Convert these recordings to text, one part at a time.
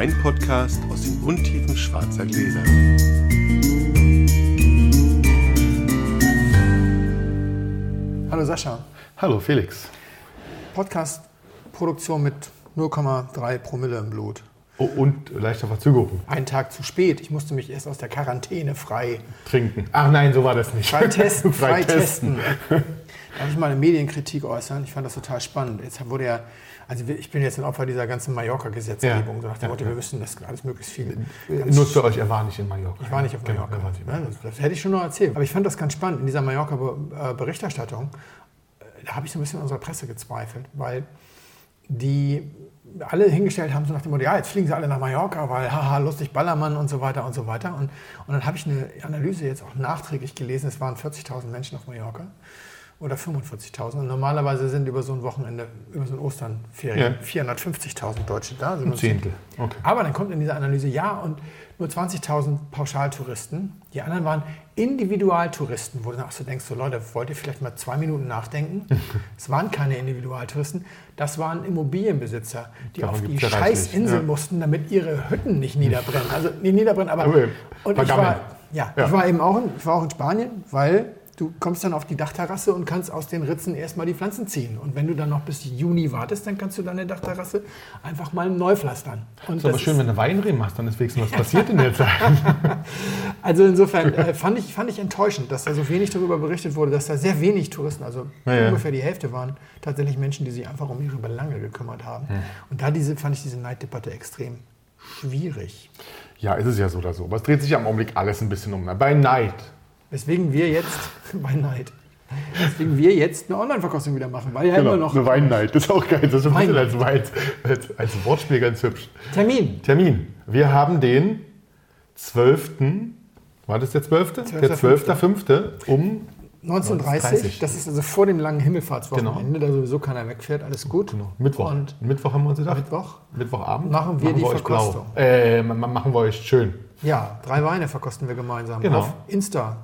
Weinpodcast aus den Untiefen schwarzer Gläser. Hallo Sascha. Hallo Felix. Podcast-Produktion mit 0,3 Promille im Blut. Oh, und leichter Verzögerung. Einen Tag zu spät. Ich musste mich erst aus der Quarantäne frei Trinken. Ach nein, so war das nicht. Frei testen, frei testen. testen. Darf ich mal eine Medienkritik äußern? Ich fand das total spannend. Jetzt wurde ja, also ich bin jetzt ein Opfer dieser ganzen Mallorca-Gesetzgebung. Ja. So nach dem Motto, ja. wir müssen das alles möglichst viel. Nur für euch, er war nicht in Mallorca. Ich war nicht auf Genau, Mallorca. war nicht in Mallorca. das, das hätte ich schon noch erzählt. Aber ich fand das ganz spannend in dieser Mallorca-Berichterstattung. Da habe ich so ein bisschen an unserer Presse gezweifelt, weil die alle hingestellt haben, so nach dem Motto, ja, jetzt fliegen sie alle nach Mallorca, weil haha, lustig Ballermann und so weiter und so weiter. Und, und dann habe ich eine Analyse jetzt auch nachträglich gelesen, es waren 40.000 Menschen auf Mallorca oder 45.000. Und normalerweise sind über so ein Wochenende, über so ein Osternferien Ja. 450.000 Deutsche da. Also Ein Zehntel. Okay. aber dann kommt in dieser Analyse, ja, und nur 20.000 Pauschaltouristen. Die anderen waren Individualtouristen, wo du auch so denkst, so Leute, wollt ihr vielleicht mal zwei Minuten nachdenken? es waren keine Individualtouristen, das waren Immobilienbesitzer, die Davon auf die gibt's ja mussten, damit ihre Hütten nicht niederbrennen. Also nicht niederbrennen, aber... Aber und ich war, ja, Ja. ich war eben auch in, ich war auch in Spanien, weil du kommst dann auf die Dachterrasse und kannst aus den Ritzen erstmal die Pflanzen ziehen. Und wenn du dann noch bis Juni wartest, dann kannst du deine Dachterrasse einfach mal neu pflastern. Und Ist aber schön, wenn du Weinreben machst, dann ist wenigstens was passiert in der Zeit. Also insofern äh, fand, ich, fand ich enttäuschend, dass da so wenig darüber berichtet wurde, dass da sehr wenig Touristen, also Ja, ja. ungefähr die Hälfte waren tatsächlich Menschen, die sich einfach um ihre Belange gekümmert haben. Und da diese, fand ich diese Neiddebatte extrem schwierig. Ja, ist es ja so oder so. Aber es dreht sich ja im Augenblick alles ein bisschen um. Bei Neid. Weswegen wir jetzt, bei Neid, weswegen wir jetzt eine Online-Verkostung wieder machen, weil ja Genau, immer noch eine Weinneid. Das ist auch geil. Das ist ein bisschen als. Wein, als, als Wortspiel ganz hübsch. Termin. Termin. Wir haben den 12. War das der 12.? Der 12.5. um 1930, 19:30. das ist also vor dem langen Himmelfahrtswochenende, da sowieso keiner wegfährt, alles gut. genau, Mittwoch. Und Mittwoch haben wir uns gedacht. Mittwoch? Mittwochabend Machen wir die euch Verkostung. blau. Äh, ma- ma- machen wir euch schön. Ja, drei Weine verkosten wir gemeinsam Genau. auf Insta.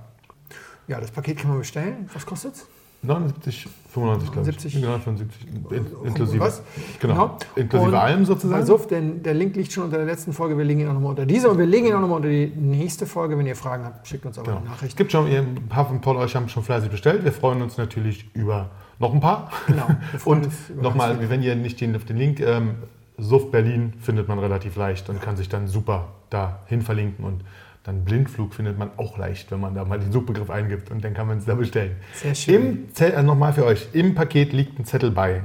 Ja, das Paket kann man bestellen. Was kostet's? 79, 95, glaube ich. 70. Genau, 75. In, inklusive. Was? Genau. Inklusive Und allem sozusagen. Suff, denn der Link liegt schon unter der letzten Folge. Wir legen ihn auch nochmal unter diese und wir legen ihn auch nochmal unter die nächste Folge. Wenn ihr Fragen habt, schickt uns aber Genau. eine Es Nachricht. gibt schon, ein paar von Paul euch haben schon fleißig bestellt. Wir freuen uns natürlich über noch ein paar. Genau, Und nochmal, wenn ihr nicht den, auf den Link, ähm, SUF Berlin findet man relativ leicht und kann sich dann super dahin verlinken. Und dann Blindflug findet man auch leicht, wenn man da mal den Suchbegriff eingibt und dann kann man es da bestellen. Sehr schön. Im äh, nochmal für euch, im Paket liegt ein Zettel bei,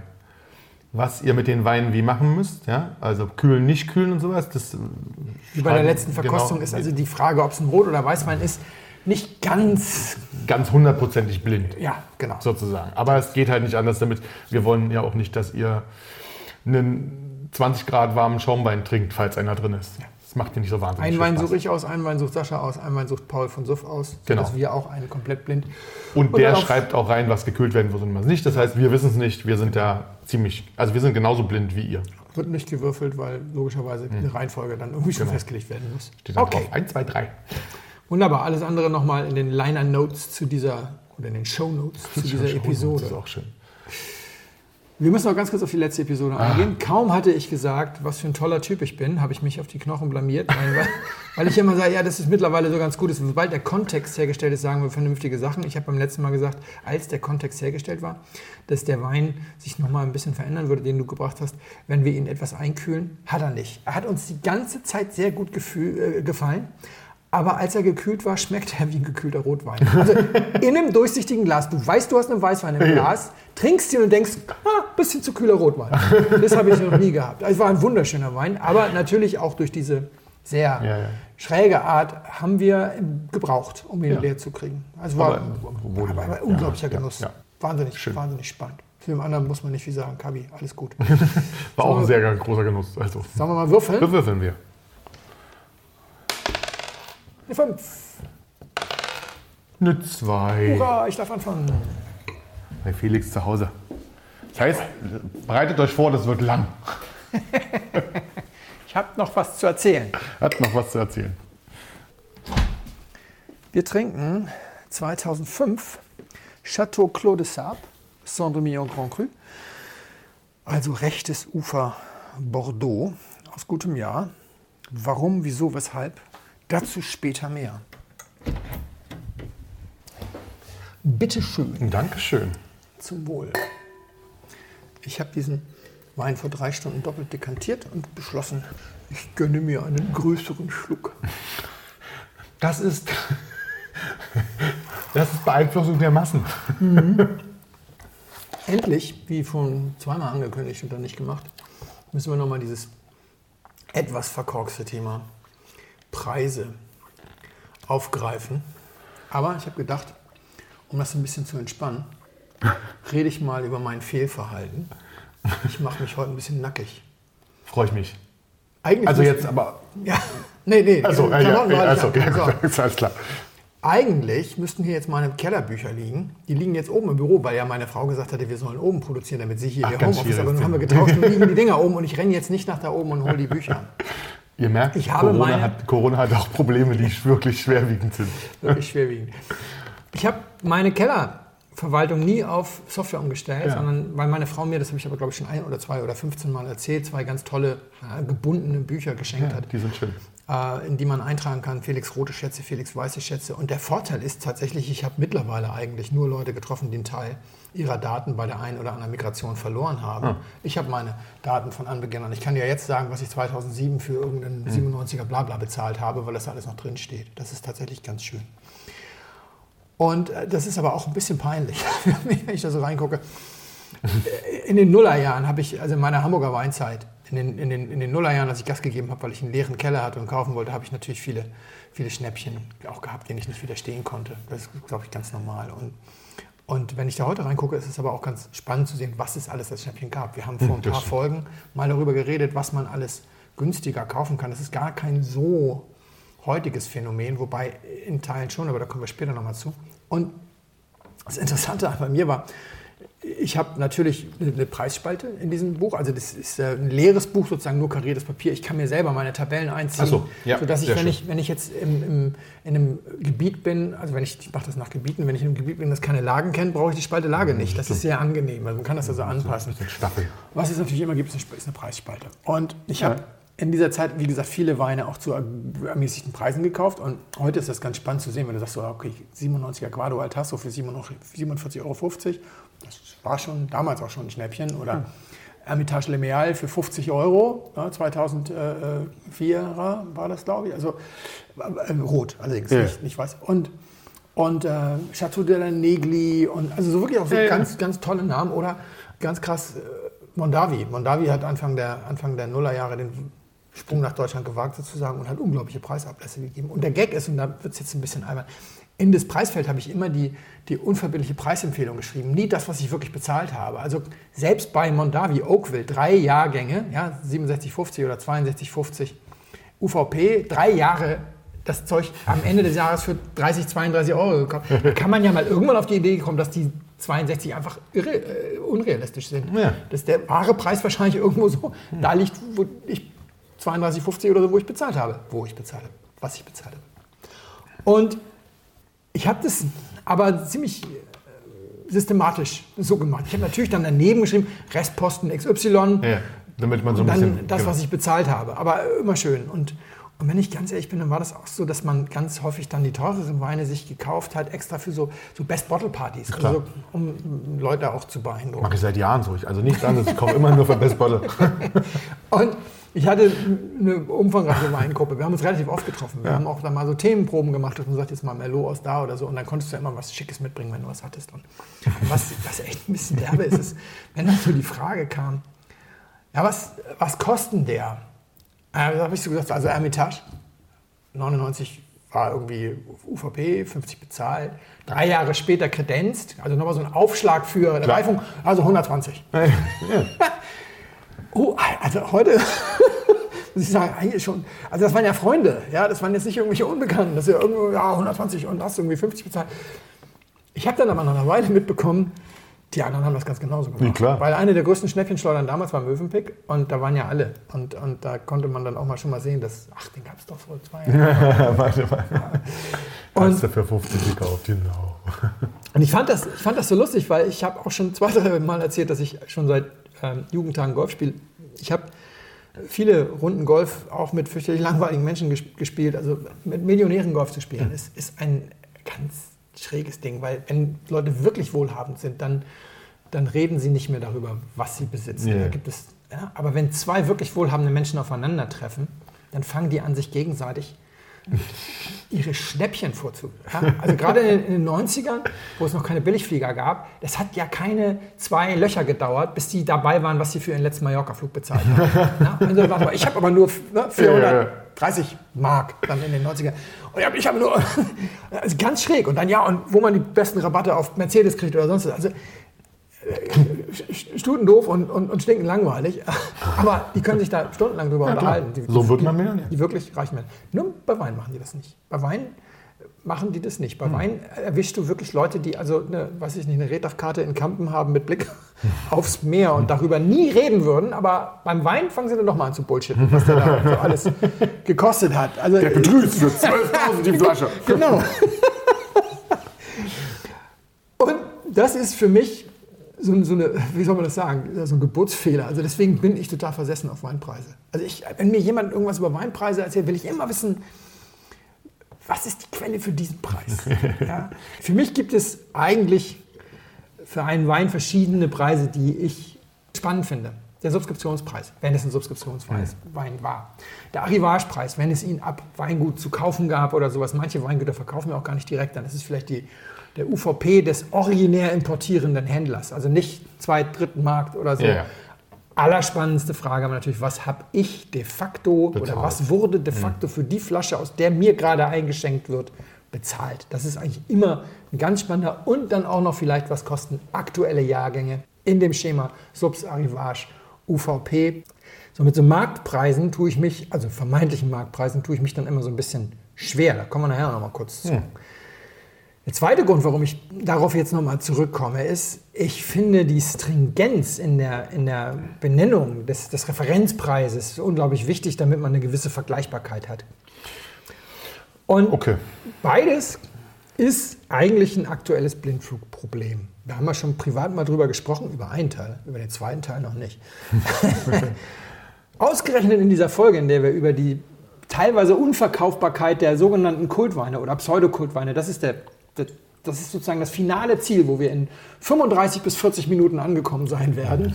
was ihr mit den Weinen wie machen müsst. Ja? Also kühlen, nicht kühlen und sowas. Das, äh, Wie bei der letzten Verkostung genau, ist also die Frage, ob es ein Rot- oder Weißwein ist, nicht ganz. ganz hundertprozentig blind. Ja, genau. sozusagen. Aber es geht halt nicht anders damit. Wir wollen ja auch nicht, dass ihr einen 20 Grad warmen Schaumwein trinkt, falls einer drin ist. Das macht ihr nicht so wahnsinnig Einen Wein suche ich aus, einen Wein sucht Sascha aus, einen Wein sucht Paul von Suff aus, Genau. sodass wir auch einen komplett blind. Und Und der schreibt auch rein, was gekühlt werden muss und was nicht. Das heißt, wir wissen es nicht. Wir sind da ziemlich, also wir sind genauso blind wie ihr. Wird nicht gewürfelt, weil logischerweise eine Reihenfolge dann irgendwie schon Hm. Genau. festgelegt werden muss. Steht dann Okay, drauf. 1, 2, 3. wunderbar. Alles andere nochmal in den Liner Notes zu dieser oder in den Show Notes zu dieser Das Episode. ist auch schön. Wir müssen noch ganz kurz auf die letzte Episode eingehen. Kaum hatte ich gesagt, was für ein toller Typ ich bin, habe ich mich auf die Knochen blamiert, weil, weil ich immer sage, ja, das ist mittlerweile so ganz gut. Ist. Sobald der Kontext hergestellt ist, sagen wir vernünftige Sachen. Ich habe beim letzten Mal gesagt, als der Kontext hergestellt war, dass der Wein sich nochmal ein bisschen verändern würde, den du gebracht hast, wenn wir ihn etwas einkühlen. Hat er nicht. Er hat uns die ganze Zeit sehr gut gefühl, äh, gefallen. Aber als er gekühlt war, schmeckt er wie ein gekühlter Rotwein. Also in einem durchsichtigen Glas. Du weißt, du hast einen Weißwein im Glas, trinkst ihn und denkst, ah, bisschen zu kühler Rotwein. Das habe ich noch nie gehabt. Es war ein wunderschöner Wein, aber natürlich auch durch diese sehr Ja, ja. schräge Art haben wir gebraucht, um ihn Ja. leer zu kriegen. Also war Aber wohl aber, aber unglaublicher Genuss. Wahnsinnig, Schön. wahnsinnig spannend. Für den anderen muss man nicht viel sagen. Kabi, alles gut. War auch wir- ein sehr großer Genuss. Also, Sollen wir mal würfeln? bewürfeln wir. Eine Fünf. Eine 2. Hurra, ich darf anfangen. Bei Felix zu Hause. Das heißt, bereitet euch vor, das wird lang. Ich habe noch was zu erzählen. Hat noch was zu erzählen. Wir trinken 2005 Chateau Clos de Sable, Saint-Domingue Grand Cru, also rechtes Ufer Bordeaux aus gutem Jahr. Warum, wieso, weshalb? Dazu später mehr. Bitte schön. Dankeschön. Zum Wohl. Ich habe diesen Wein vor drei Stunden doppelt dekantiert und beschlossen, ich gönne mir einen größeren Schluck. Das ist, das ist Beeinflussung der Massen. Endlich, wie schon zweimal angekündigt und dann nicht gemacht, müssen wir nochmal dieses etwas verkorkste Thema Preise aufgreifen. Aber ich habe gedacht, um das ein bisschen zu entspannen, rede ich mal über mein Fehlverhalten. Ich mache mich heute ein bisschen nackig. Freue ich mich. Eigentlich Also jetzt aber. Ja, nee, nee. Also, ja, ja, ich also, okay, So. gut, ist alles klar. Eigentlich müssten hier jetzt meine Kellerbücher liegen. Die liegen jetzt oben im Büro, weil ja meine Frau gesagt hatte, wir sollen oben produzieren, damit sie hier Ach, ihr Homeoffice. Aber dann haben wir getauscht und liegen die Dinger oben und ich renne jetzt nicht nach da oben und hole die Bücher. Ihr merkt, Ich habe Corona, meine- hat, Corona hat auch Probleme, die wirklich schwerwiegend sind. Wirklich schwerwiegend. Ich habe meine Kellerverwaltung nie auf Software umgestellt, Ja. sondern weil meine Frau mir, das habe ich aber glaube ich schon ein oder zwei oder 15 Mal erzählt, zwei ganz tolle ja, gebundene Bücher geschenkt Ja, hat. die sind schön. äh, in die man eintragen kann, Felix rote Schätze, Felix weiße Schätze. Und der Vorteil ist tatsächlich, ich habe mittlerweile eigentlich nur Leute getroffen, die einen Teil ihrer Daten bei der einen oder anderen Migration verloren haben. Ich habe meine Daten von Anbeginn an. Ich kann ja jetzt sagen, was ich 2007 für irgendeinen 97er Blabla bezahlt habe, weil das alles noch drin steht. Das ist tatsächlich ganz schön. Und äh, das ist aber auch ein bisschen peinlich, wenn ich da so reingucke. Äh, In den Nullerjahren habe ich, also in meiner Hamburger Weinzeit, in den, in den, in den Nullerjahren, als ich Gas gegeben habe, weil ich einen leeren Keller hatte und kaufen wollte, habe ich natürlich viele, viele Schnäppchen auch gehabt, denen ich nicht widerstehen konnte. Das ist, glaube ich, ganz normal. Und, und wenn ich da heute reingucke, ist es aber auch ganz spannend zu sehen, was es alles als Schnäppchen gab. Wir haben vor ein paar. Folgen mal darüber geredet, was man alles günstiger kaufen kann. Das ist gar kein so heutiges Phänomen, wobei in Teilen schon, aber da kommen wir später nochmal zu. Und das Interessante bei mir war, ich habe natürlich eine Preisspalte in diesem Buch. Also das ist äh, ein leeres Buch, sozusagen nur kariertes Papier. Ich kann mir selber meine Tabellen einziehen, Ach so, ja, sodass ich, wenn schön. ich, wenn ich jetzt im, im, in einem Gebiet bin, also wenn ich, ich mache das nach Gebieten, wenn ich in einem Gebiet bin, das keine Lagen kennt, brauche ich die Spalte Lage nicht. Das ist sehr angenehm. Also man kann das also anpassen. Staffel. Was es natürlich immer gibt, ist eine- Preisspalte. Und ich habe in dieser Zeit, wie gesagt, viele Weine auch zu ermäßigten Preisen gekauft. Und heute ist das ganz spannend zu sehen, wenn du sagst, so, okay, 97er Quadro Altasso für 47,50 Euro. War schon damals auch schon ein Schnäppchen. Oder Hermitage Le Méal für 50 Euro. Ja, 2004 war das, glaube ich. Also äh, rot allerdings, Ja. nicht, nicht weiß. Und und äh, Chateau de la Negli und also so wirklich auch so Ja, ja. ganz, ganz tolle Namen oder ganz krass äh, Mondavi. Mondavi hat Anfang der, Anfang der Nullerjahre den Sprung nach Deutschland gewagt sozusagen und hat unglaubliche Preisablässe gegeben. Und der Gag ist, und da wird es jetzt ein bisschen albern, in das Preisfeld habe ich immer die, die unverbindliche Preisempfehlung geschrieben, nie das, was ich wirklich bezahlt habe. Also selbst bei Mondavi Oakville, drei Jahrgänge, ja, 67,50 oder 62,50 UVP, drei Jahre das Zeug am Ende des Jahres für 30, 32 Euro gekauft. Da kann man ja mal irgendwann auf die Idee kommen, dass die 62 einfach irre, äh, unrealistisch sind. Ja. Dass der wahre Preis wahrscheinlich irgendwo so da liegt, wo ich 32,50 oder so, wo ich bezahlt habe. Wo ich bezahle, was ich bezahle. Und ich habe das aber ziemlich äh, systematisch so gemacht. Ich habe natürlich dann daneben geschrieben, Restposten XY, Ja, damit man so ein dann bisschen. das, genau. was ich bezahlt habe. Aber immer schön. Und, und wenn ich ganz ehrlich bin, dann war das auch so, dass man ganz häufig dann die teureren Weine sich gekauft hat, extra für so, so Best-Bottle-Partys, also, um Leute auch zu beeindrucken. Mache ich seit Jahren so. Also nichts anderes. Ich kaufe immer nur für Best Bottle. Und ich hatte eine umfangreiche Weingruppe. Wir haben uns relativ oft getroffen. Wir haben auch dann mal so Themenproben gemacht, dass man sagt, jetzt mal Merlot aus da oder so. Und dann konntest du ja immer was Schickes mitbringen, wenn du was hattest. Und was, was echt ein bisschen derbe ist, ist, wenn dann so die Frage kam, ja, was, was kosten der? Äh, da habe ich so gesagt, also Hermitage, 99 war irgendwie UVP, 50 bezahlt. Drei Jahre später kredenzt, also nochmal so ein Aufschlag für Klar. Reifung, also 120. ja. Oh, also heute muss ich sagen, eigentlich schon. Also das waren ja Freunde, ja, das waren jetzt nicht irgendwelche Unbekannten, dass ihr irgendwo, ja, 120 und hast irgendwie 50 bezahlt. Ich habe dann aber nach einer Weile mitbekommen, die anderen haben das ganz genauso gemacht. Ja, klar. Weil eine der größten Schnäppchenschleudern damals war Mövenpick und da waren ja alle. Und, und da konnte man dann auch mal schon mal sehen, dass, ach, den gab es doch vor zwei Jahren. Warte mal. Und- Hast du für 50 gekauft, genau. Und ich fand das, ich fand das so lustig, weil ich habe auch schon zwei, drei Mal erzählt, dass ich schon seit ähm, Jugendtagen Golf spiele. Ich habe viele Runden Golf auch mit fürchterlich langweiligen Menschen ges- gespielt. Also mit Millionären Golf zu spielen, ist, ist ein ganz schräges Ding, weil wenn Leute wirklich wohlhabend sind, dann, dann reden sie nicht mehr darüber, was sie besitzen. Ja. Da gibt es, ja, aber wenn zwei wirklich wohlhabende Menschen aufeinandertreffen, dann fangen die an, sich gegenseitig ihre Schnäppchen vorzu. Ja, also gerade in, den- in den 90ern, wo es noch keine Billigflieger gab, das hat ja keine zwei Löcher gedauert, bis die dabei waren, was sie für ihren letzten Mallorca-Flug bezahlt haben. Ja, also, ich habe aber nur ne, 430 Mark dann in den 90ern. Und ich habe nur, also ganz schräg. Und dann ja, und wo man die besten Rabatte auf Mercedes kriegt oder sonst was. Also stutendoof und, und, und stinken langweilig. Aber die können sich da stundenlang drüber Ja, unterhalten. Die, So wird man Millionär. Die wirklich reichen werden. Nur bei Wein machen die das nicht. Bei Wein machen die das nicht. Bei Wein erwischst du wirklich Leute, die also eine, weiß ich nicht, eine Reddachkarte in Kampen haben mit Blick aufs Meer und darüber nie reden würden. Aber beim Wein fangen sie dann doch mal an zu bullshitten, was der da so alles gekostet hat. Also, Der betrügt für 12.000 die Flasche. Genau. Und das ist für mich so, so eine, wie soll man das sagen, so ein Geburtsfehler. Also deswegen bin ich total versessen auf Weinpreise. Also ich, wenn mir jemand irgendwas über Weinpreise erzählt, will ich immer wissen, was ist die Quelle für diesen Preis? Ja? Für mich gibt es eigentlich für einen Wein verschiedene Preise, die ich spannend finde. Der Subskriptionspreis, wenn es ein Subskriptionspreis Wein war. Der Arrivagepreis, wenn es ihn ab Weingut zu kaufen gab oder sowas. Manche Weingüter verkaufen wir auch gar nicht direkt, dann ist es vielleicht die, der UVP des originär importierenden Händlers. Also nicht Zweit-, Drittmarkt oder so. Ja. Allerspannendste Frage aber natürlich, was habe ich de facto oder Bezahlt. was wurde de facto für die Flasche, aus der mir gerade eingeschenkt wird, bezahlt? Das ist eigentlich immer ein ganz spannender und dann auch noch vielleicht, was kosten aktuelle Jahrgänge in dem Schema Subs Arrivage UVP. So mit so Marktpreisen tue ich mich, also vermeintlichen Marktpreisen, tue ich mich dann immer so ein bisschen schwer. Da kommen wir nachher noch mal kurz zu. Der zweite Grund, warum ich darauf jetzt nochmal zurückkomme, ist, ich finde die Stringenz in der, in der Benennung des, des Referenzpreises unglaublich wichtig, damit man eine gewisse Vergleichbarkeit hat. Und Okay. beides ist eigentlich ein aktuelles Blindflugproblem. Da haben wir schon privat mal drüber gesprochen, über einen Teil, über den zweiten Teil noch nicht. Ausgerechnet in dieser Folge, in der wir über die teilweise Unverkaufbarkeit der sogenannten Kultweine oder Pseudokultweine, das ist der, der das ist sozusagen das finale Ziel, wo wir in 35 bis 40 Minuten angekommen sein werden.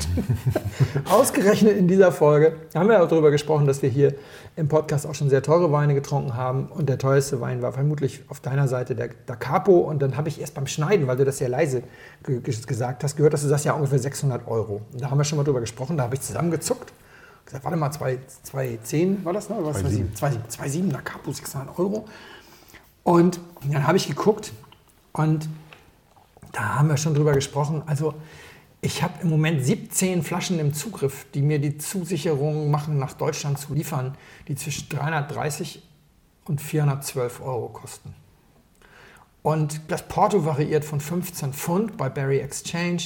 Ausgerechnet in dieser Folge haben wir auch darüber gesprochen, dass wir hier im Podcast auch schon sehr teure Weine getrunken haben. Und der teuerste Wein war vermutlich auf deiner Seite der Da Capo. Und dann habe ich erst beim Schneiden, weil du das sehr leise ge ge- gesagt hast, gehört, dass du das ja ungefähr 600 Euro. Und da haben wir schon mal drüber gesprochen. Da habe ich zusammengezuckt. Gesagt, warte mal, 210 war das, ne? Oder was? 2,7 2,7 Da Capo, 600 Euro. Und dann habe ich geguckt und da haben wir schon drüber gesprochen. Also ich habe im Moment 17 Flaschen im Zugriff, die mir die Zusicherung machen, nach Deutschland zu liefern, die zwischen 330 und 412 Euro kosten. Und das Porto variiert von 15 Pfund bei Berry Exchange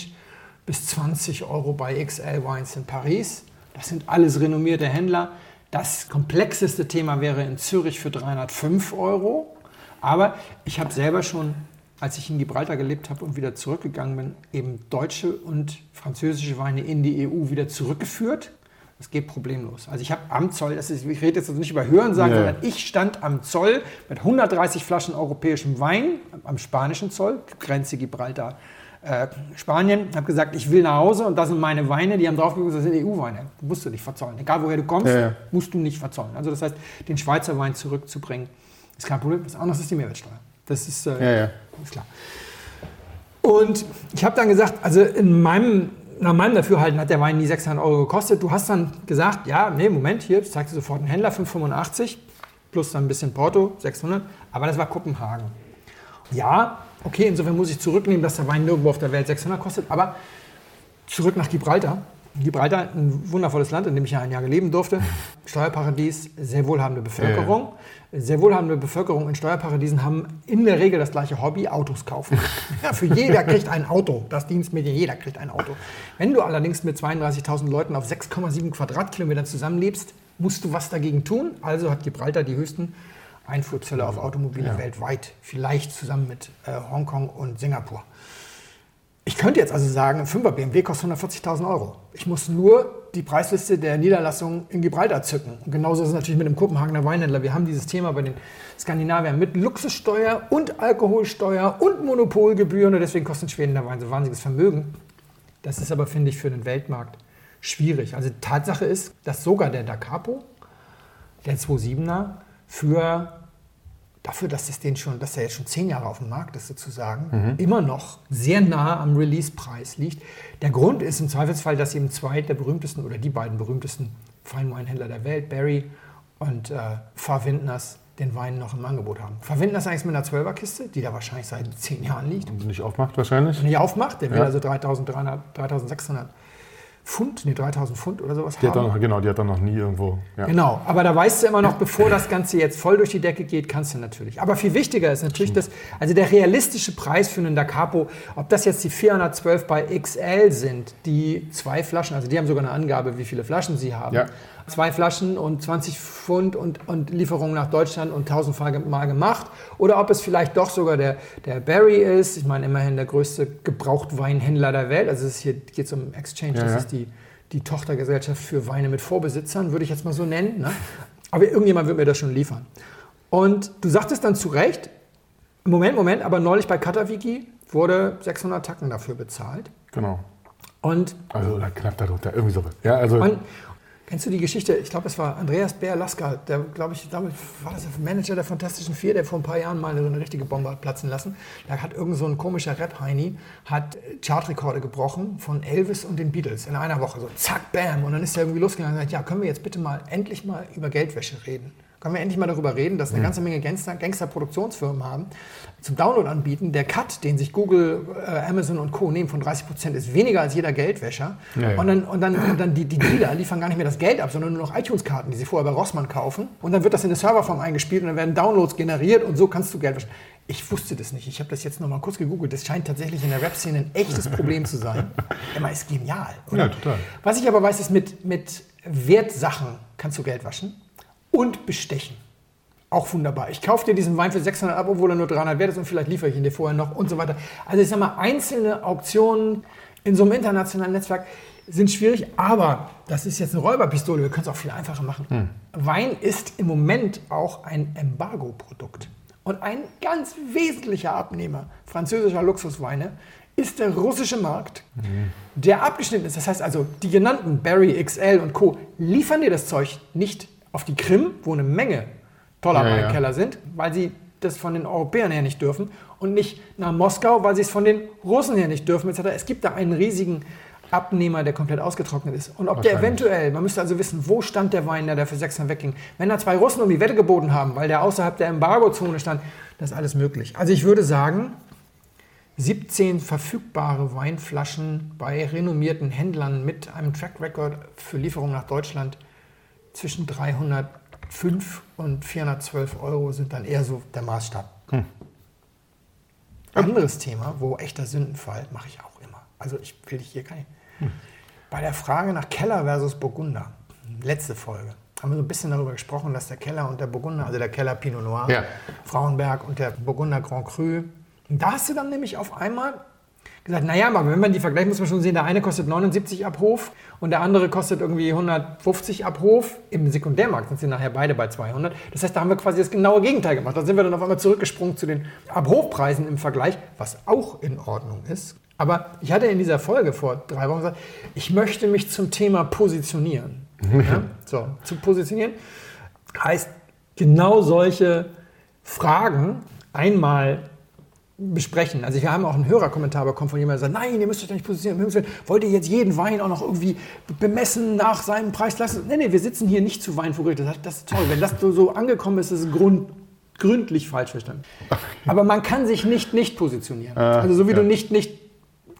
bis 20 Euro bei XL Wines in Paris. Das sind alles renommierte Händler. Das komplexeste Thema wäre in Zürich für 305 Euro. Aber ich habe selber schon, als ich in Gibraltar gelebt habe und wieder zurückgegangen bin, eben deutsche und französische Weine in die EU wieder zurückgeführt. Das geht problemlos. Also ich habe am Zoll, das ist, ich rede jetzt also nicht über Hörensagen, Ja. sondern ich stand am Zoll mit 130 Flaschen europäischem Wein, am spanischen Zoll, Grenze Gibraltar, äh, Spanien, habe gesagt, ich will nach Hause und das sind meine Weine, die haben drauf geguckt, das sind EU-Weine. Musst du nicht verzollen. Egal woher du kommst, ja. musst du nicht verzollen. Also das heißt, den Schweizer Wein zurückzubringen, ist kein Problem. Das andere ist die Mehrwertsteuer. Das ist, äh, Ja, ja. ist klar. Und ich habe dann gesagt, also in meinem, nach meinem Dafürhalten hat der Wein nie 600 Euro gekostet. Du hast dann gesagt, ja, nee, Moment, hier, ich zeigte sofort einen Händler, 585 plus dann ein bisschen Porto, 600. Aber das war Kopenhagen. Ja, okay, insofern muss ich zurücknehmen, dass der Wein nirgendwo auf der Welt 600 kostet. Aber zurück nach Gibraltar. Gibraltar, ein wundervolles Land, in dem ich ja ein Jahr leben durfte. Steuerparadies, sehr wohlhabende Bevölkerung. Sehr wohlhabende Bevölkerung in Steuerparadiesen haben in der Regel das gleiche Hobby, Autos kaufen. Ja, für jeder kriegt ein Auto. Das Dienstmedien, jeder kriegt ein Auto. Wenn du allerdings mit 32.000 Leuten auf 6,7 Quadratkilometern zusammenlebst, musst du was dagegen tun. Also hat Gibraltar die höchsten Einfuhrzölle auf Automobile weltweit. Vielleicht zusammen mit äh, Hongkong und Singapur. Ich könnte jetzt also sagen, ein 5er BMW kostet 140.000 Euro. Ich muss nur die Preisliste der Niederlassung in Gibraltar zücken. Und genauso ist es natürlich mit dem Kopenhagener Weinhändler. Wir haben dieses Thema bei den Skandinaviern mit Luxussteuer und Alkoholsteuer und Monopolgebühren und deswegen kostet Schweden der Wein so wahnsinniges Vermögen. Das ist aber, finde ich, für den Weltmarkt schwierig. Also Tatsache ist, dass sogar der Da Capo, der 2.7er, für dafür, dass, es den schon, dass er jetzt schon zehn Jahre auf dem Markt ist, sozusagen, immer noch sehr nah am Release-Preis liegt. Der Grund ist im Zweifelsfall, dass eben zwei der berühmtesten oder die beiden berühmtesten Feinweinhändler der Welt, Barry und äh, Farwindners, den Wein noch im Angebot haben. Farwinders eigentlich mit einer 12er-Kiste, die da wahrscheinlich seit zehn Jahren liegt. Und nicht aufmacht wahrscheinlich. Wenn ihr aufmacht, der will Ja. also 3300, 3600 Pfund, nee, 3000 Pfund oder sowas Die hat haben. dann noch, genau, die hat dann noch nie irgendwo. Ja. Genau, aber da weißt du immer noch, bevor das Ganze jetzt voll durch die Decke geht, kannst du natürlich. Aber viel wichtiger ist natürlich, dass, also der realistische Preis für einen Da Capo, ob das jetzt die 412 bei XL sind, die zwei Flaschen, also die haben sogar eine Angabe, wie viele Flaschen sie haben. Ja. Zwei Flaschen und 20 Pfund und, und Lieferung nach Deutschland und tausendmal Mal gemacht. Oder ob es vielleicht doch sogar der, der Barry ist. Ich meine, immerhin der größte Gebrauchtweinhändler der Welt. Also es hier geht es um Exchange, Ja, das ja. ist die, die Tochtergesellschaft für Weine mit Vorbesitzern, würde ich jetzt mal so nennen. Ne? Aber irgendjemand wird mir das schon liefern. Und du sagtest dann zu Recht, Moment, Moment, aber neulich bei Katawiki wurde 600 Tacken dafür bezahlt. Genau. Und Also oder knapp darunter, irgendwie sowas. Ja, also. und kennst du die Geschichte? Ich glaube, es war Andreas Bär-Lasker, der, glaube ich, damit war das der Manager der Fantastischen Vier, der vor ein paar Jahren mal so eine richtige Bombe hat platzen lassen. Da hat irgend so ein komischer Rap-Heini hat Chartrekorde gebrochen von Elvis und den Beatles in einer Woche. So zack, bam. Und dann ist er irgendwie losgegangen und hat gesagt, ja, können wir jetzt bitte mal endlich mal über Geldwäsche reden? Können wir endlich mal darüber reden, dass eine ganze Menge Gangster- Gangster-Produktionsfirmen haben, zum Download anbieten. Der Cut, den sich Google, äh, Amazon und Co. nehmen von 30 Prozent, ist weniger als jeder Geldwäscher. Ja, ja. Und dann, und dann, und dann die, die Dealer liefern gar nicht mehr das Geld ab, sondern nur noch iTunes-Karten, die sie vorher bei Rossmann kaufen. Und dann wird das in eine Serverform eingespielt und dann werden Downloads generiert und so kannst du Geld waschen. Ich wusste das nicht. Ich habe das jetzt noch mal kurz gegoogelt. Das scheint tatsächlich in der Rap-Szene ein echtes Problem zu sein. Immer ist genial. Oder? Ja, total. Was ich aber weiß, ist, mit, mit Wertsachen kannst du Geld waschen und bestechen. Auch wunderbar. Ich kaufe dir diesen Wein für 600 ab, obwohl er nur 300 wert ist und vielleicht liefere ich ihn dir vorher noch und so weiter. Also ich sag mal, einzelne Auktionen in so einem internationalen Netzwerk sind schwierig, aber das ist jetzt eine Räuberpistole. Wir können es auch viel einfacher machen. Wein ist im Moment auch ein Embargo-Produkt. Und ein ganz wesentlicher Abnehmer französischer Luxusweine ist der russische Markt, der abgeschnitten ist. Das heißt also, die genannten Barry, XL und Co. liefern dir das Zeug nicht auf die Krim, wo eine Menge toller Ja, ja. Weinkeller sind, weil sie das von den Europäern her nicht dürfen und nicht nach Moskau, weil sie es von den Russen her nicht dürfen etc. Es gibt da einen riesigen Abnehmer, der komplett ausgetrocknet ist. Und ob der eventuell, man müsste also wissen, wo stand der Wein, der da für 600 wegging. Wenn da zwei Russen um die Wette geboten haben, weil der außerhalb der Embargozone stand, das ist alles möglich. Also ich würde sagen, 17 verfügbare Weinflaschen bei renommierten Händlern mit einem Track Record für Lieferung nach Deutschland zwischen 305 und 412 Euro sind dann eher so der Maßstab. Anderes Thema, wo echter Sündenfall mache ich auch immer. Also ich will dich hier gar nicht. Bei der Frage nach Keller versus Burgunder, letzte Folge, haben wir so ein bisschen darüber gesprochen, dass der Keller und der Burgunder, also der Keller Pinot Noir, Ja. Frauenberg und der Burgunder Grand Cru, da hast du dann nämlich auf einmal gesagt, naja, aber wenn man die vergleicht, muss man schon sehen, der eine kostet 79 ab Hof und der andere kostet irgendwie 150 ab Hof. Im Sekundärmarkt sind sie nachher beide bei 200. Das heißt, da haben wir quasi das genaue Gegenteil gemacht. Da sind wir dann auf einmal zurückgesprungen zu den Ab-Hof-Preisen im Vergleich, was auch in Ordnung ist. Aber ich hatte in dieser Folge vor drei Wochen gesagt, ich möchte mich zum Thema positionieren. Ja? So, zu positionieren heißt genau solche Fragen einmal besprechen. Also wir haben auch einen Hörerkommentar bekommen von jemandem, der sagt, nein, ihr müsst euch doch nicht positionieren. Wollt ihr jetzt jeden Wein auch noch irgendwie bemessen nach seinem Preis lassen? Nee, nee, wir sitzen hier nicht zu Weinvogel. Das, das ist toll. Wenn das so- angekommen ist, ist es grund, gründlich falsch verstanden. Aber man kann sich nicht nicht positionieren. Also so wie du nicht nicht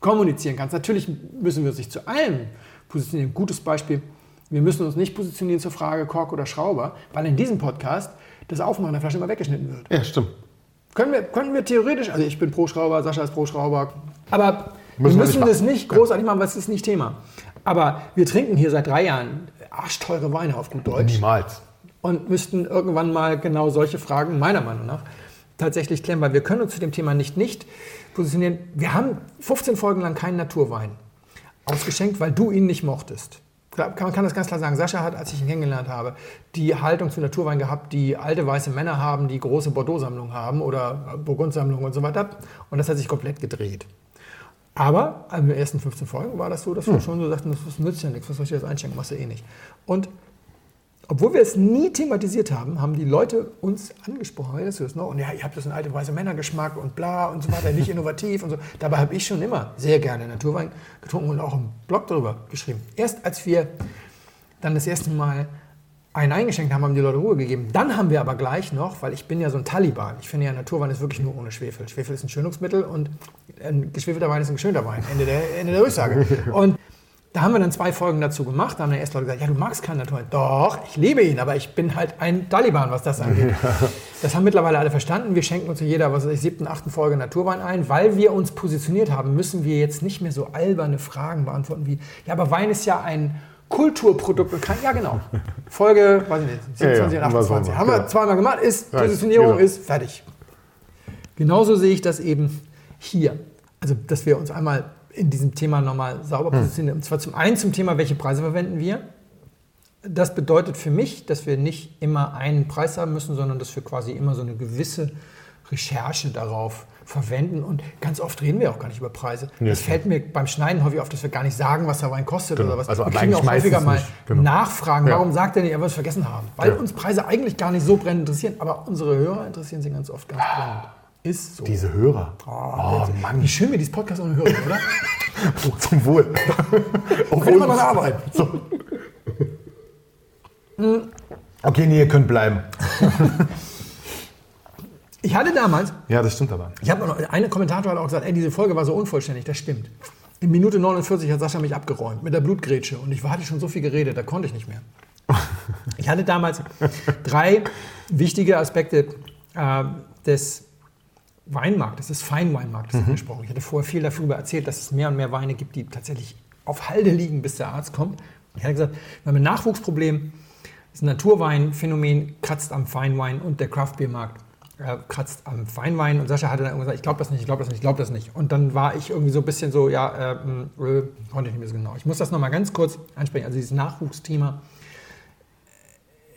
kommunizieren kannst. Natürlich müssen wir uns nicht zu allem positionieren. Gutes Beispiel, wir müssen uns nicht positionieren zur Frage Kork oder Schrauber, weil in diesem Podcast das Aufmachen der Flasche immer weggeschnitten wird. Ja, stimmt. Können wir, können wir theoretisch, also ich bin pro Schrauber, Sascha ist pro Schrauber, aber Müssen wir wir müssen nicht das nicht großartig machen, weil es ist nicht Thema. Aber wir trinken hier seit drei Jahren arschteure Weine auf gut Deutsch Niemals. und müssten irgendwann mal genau solche Fragen, meiner Meinung nach, tatsächlich klären, weil wir können uns zu dem Thema nicht nicht positionieren. Wir haben 15 Folgen lang keinen Naturwein ausgeschenkt, weil du ihn nicht mochtest. Man kann das ganz klar sagen. Sascha hat, als ich ihn kennengelernt habe, die Haltung zu Naturwein gehabt, die alte weiße Männer haben, die große Bordeaux-Sammlung haben oder Burgund-Sammlung und so weiter. Und das hat sich komplett gedreht. Aber in den ersten 15 Folgen war das so, dass wir hm. schon so sagten, das nützt ja nichts, was soll ich das einschenken, machst du eh nicht. Und obwohl wir es nie thematisiert haben, haben die Leute uns angesprochen, weißt du das noch? Und ja, ihr habt das einen alten weiße Männergeschmack und bla und so weiter, nicht innovativ und so. Dabei habe ich schon immer sehr gerne Naturwein getrunken und auch einen Blog darüber geschrieben. Erst als wir dann das erste Mal einen eingeschenkt haben, haben die Leute Ruhe gegeben. Dann haben wir aber gleich noch, weil ich bin ja so ein Taliban, ich finde ja, Naturwein ist wirklich nur ohne Schwefel. Schwefel ist ein Schönungsmittel und ein geschwefelter Wein ist ein geschönter Wein. Ende der, Ende der Durchsage. Und da haben wir dann zwei Folgen dazu gemacht. Da haben dann erst Leute gesagt, ja, du magst keinen Naturwein. Doch, ich liebe ihn, aber ich bin halt ein Taliban, was das angeht. Ja. Das haben mittlerweile alle verstanden. Wir schenken uns in jeder, was weiß ich, siebten, achten Folge Naturwein ein. Weil wir uns positioniert haben, müssen wir jetzt nicht mehr so alberne Fragen beantworten wie, ja, aber Wein ist ja ein Kulturprodukt und ja genau. Folge, weiß ich nicht, 27 ja, ja, 28. Haben wir genau. zweimal gemacht, ist Positionierung, genau. ist fertig. Genauso sehe ich das eben hier. Also, dass wir uns einmal in diesem Thema nochmal sauber hm. positionieren. Und zwar zum einen zum Thema, welche Preise verwenden wir. Das bedeutet für mich, dass wir nicht immer einen Preis haben müssen, sondern dass wir quasi immer so eine gewisse Recherche darauf verwenden. Und ganz oft reden wir auch gar nicht über Preise. Das fällt mir beim Schneiden häufig auf, dass wir gar nicht sagen, was der Wein kostet genau. oder was. Also wir kriegen auch häufiger mal genau. Nachfragen, ja. warum sagt er nicht, er wird es vergessen haben. Weil ja. uns Preise eigentlich gar nicht so brennend interessieren, aber unsere Hörer interessieren sie ganz oft ganz brennend. Ist so. Diese Hörer. Oh, oh Mann. Wie schön wir dieses Podcast ohne Hörer, oder? oh, zum Wohl. Obwohl wir noch arbeiten. So. okay, nee, ihr könnt bleiben. ich hatte damals. Ja, das stimmt aber. Ich habe noch, eine Kommentator hat auch gesagt, ey, diese Folge war so unvollständig. Das stimmt. In Minute 49 hat Sascha mich abgeräumt mit der Blutgrätsche und ich hatte schon so viel geredet, da konnte ich nicht mehr. Ich hatte damals drei wichtige Aspekte äh, des Weinmarkt, das ist Feinweinmarkt, das mhm. angesprochen. Ich hatte vorher viel darüber erzählt, dass es mehr und mehr Weine gibt, die tatsächlich auf Halde liegen, bis der Arzt kommt. Ich hatte gesagt, wir haben ein Nachwuchsproblem. Das Naturweinphänomen kratzt am Feinwein und der Craftbeermarkt äh, kratzt am Feinwein. Und Sascha hatte dann gesagt, ich glaube das nicht, ich glaube das nicht, ich glaube das nicht. Und dann war ich irgendwie so ein bisschen so, ja, äh, äh, konnte ich nicht mehr so genau. Ich muss das nochmal ganz kurz ansprechen. Also dieses Nachwuchsthema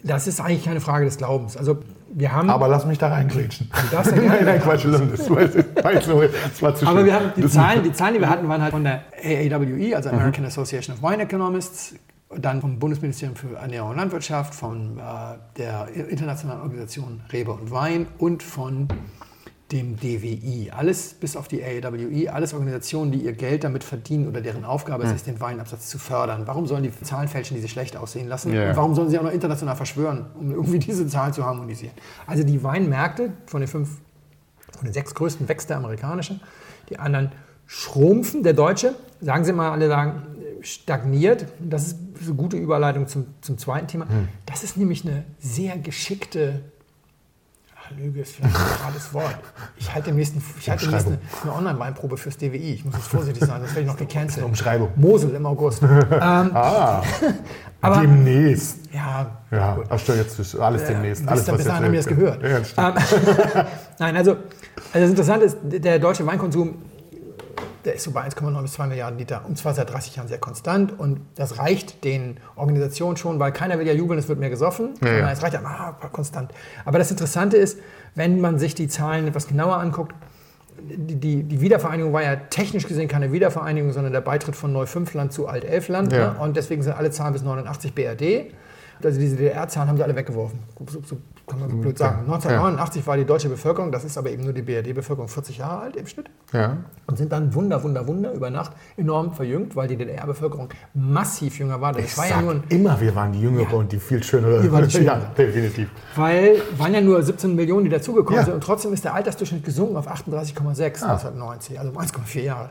das ist eigentlich keine Frage des Glaubens. Also wir haben, aber lass mich da reingrätschen. Nein, nein, Quatsch, das war, das war zu Aber wir haben die Zahlen, die Zahlen, die wir hatten, waren halt von der AAWE, also American mhm. Association of Wine Economists, dann vom Bundesministerium für Ernährung und Landwirtschaft, von äh, der internationalen Organisation Rebe und Wein und von dem DWI. Alles bis auf die AWI, alles Organisationen, die ihr Geld damit verdienen oder deren Aufgabe hm. ist, den Weinabsatz zu fördern. Warum sollen die Zahlen fälschen, die sie schlecht aussehen lassen? Ja. Und warum sollen sie auch noch international verschwören, um irgendwie diese Zahlen zu harmonisieren? Also die Weinmärkte von den fünf, von den sechs größten wächst der amerikanische, die anderen schrumpfen. Der deutsche, sagen Sie mal, alle sagen, stagniert. Das ist eine gute Überleitung zum, zum zweiten Thema. Hm. Das ist nämlich eine sehr geschickte Lüge ist vielleicht ein geradees Wort. Ich halte demnächst, ich halte demnächst eine, eine Online-Weinprobe fürs DWI. Ich muss jetzt vorsichtig sein, sonst werde ich noch gecancelt. Umschreibung. Mosel im August. ähm, ah, aber, demnächst. Ja, ja gut. Ach, jetzt ist alles demnächst. Alles, bis dahin haben wir das gehört. Ja, ähm, Nein, also, also das Interessante ist, der deutsche Weinkonsum der ist so bei 1,9 bis 2 Milliarden Liter und zwar seit 30 Jahren sehr konstant und das reicht den Organisationen schon, weil keiner will ja jubeln, es wird mehr gesoffen, ja, ja. es reicht ja ah, konstant. Aber das Interessante ist, wenn man sich die Zahlen etwas genauer anguckt, die, die, die, Wiedervereinigung war ja technisch gesehen keine Wiedervereinigung, sondern der Beitritt von Neu-5-Land zu Alt-11-Land. Ja. Ne? Und deswegen sind alle Zahlen bis 89 BRD. Also diese DDR-Zahlen haben sie alle weggeworfen. So, so kann man so blöd sagen. 1989 ja. war die deutsche Bevölkerung, das ist aber eben nur die BRD-Bevölkerung, 40 Jahre alt im Schnitt. Ja. Und sind dann Wunder, Wunder, Wunder über Nacht enorm verjüngt, weil die DDR-Bevölkerung massiv jünger war. Das ich war ja nur ein, immer, wir waren die Jüngere ja, und die viel schönere. Wir waren die schönere. ja, definitiv. Weil waren ja nur 17 Millionen, die dazugekommen sind und trotzdem ist der Altersdurchschnitt gesunken auf 38,6 ah. 1990, also 1,4 Jahre.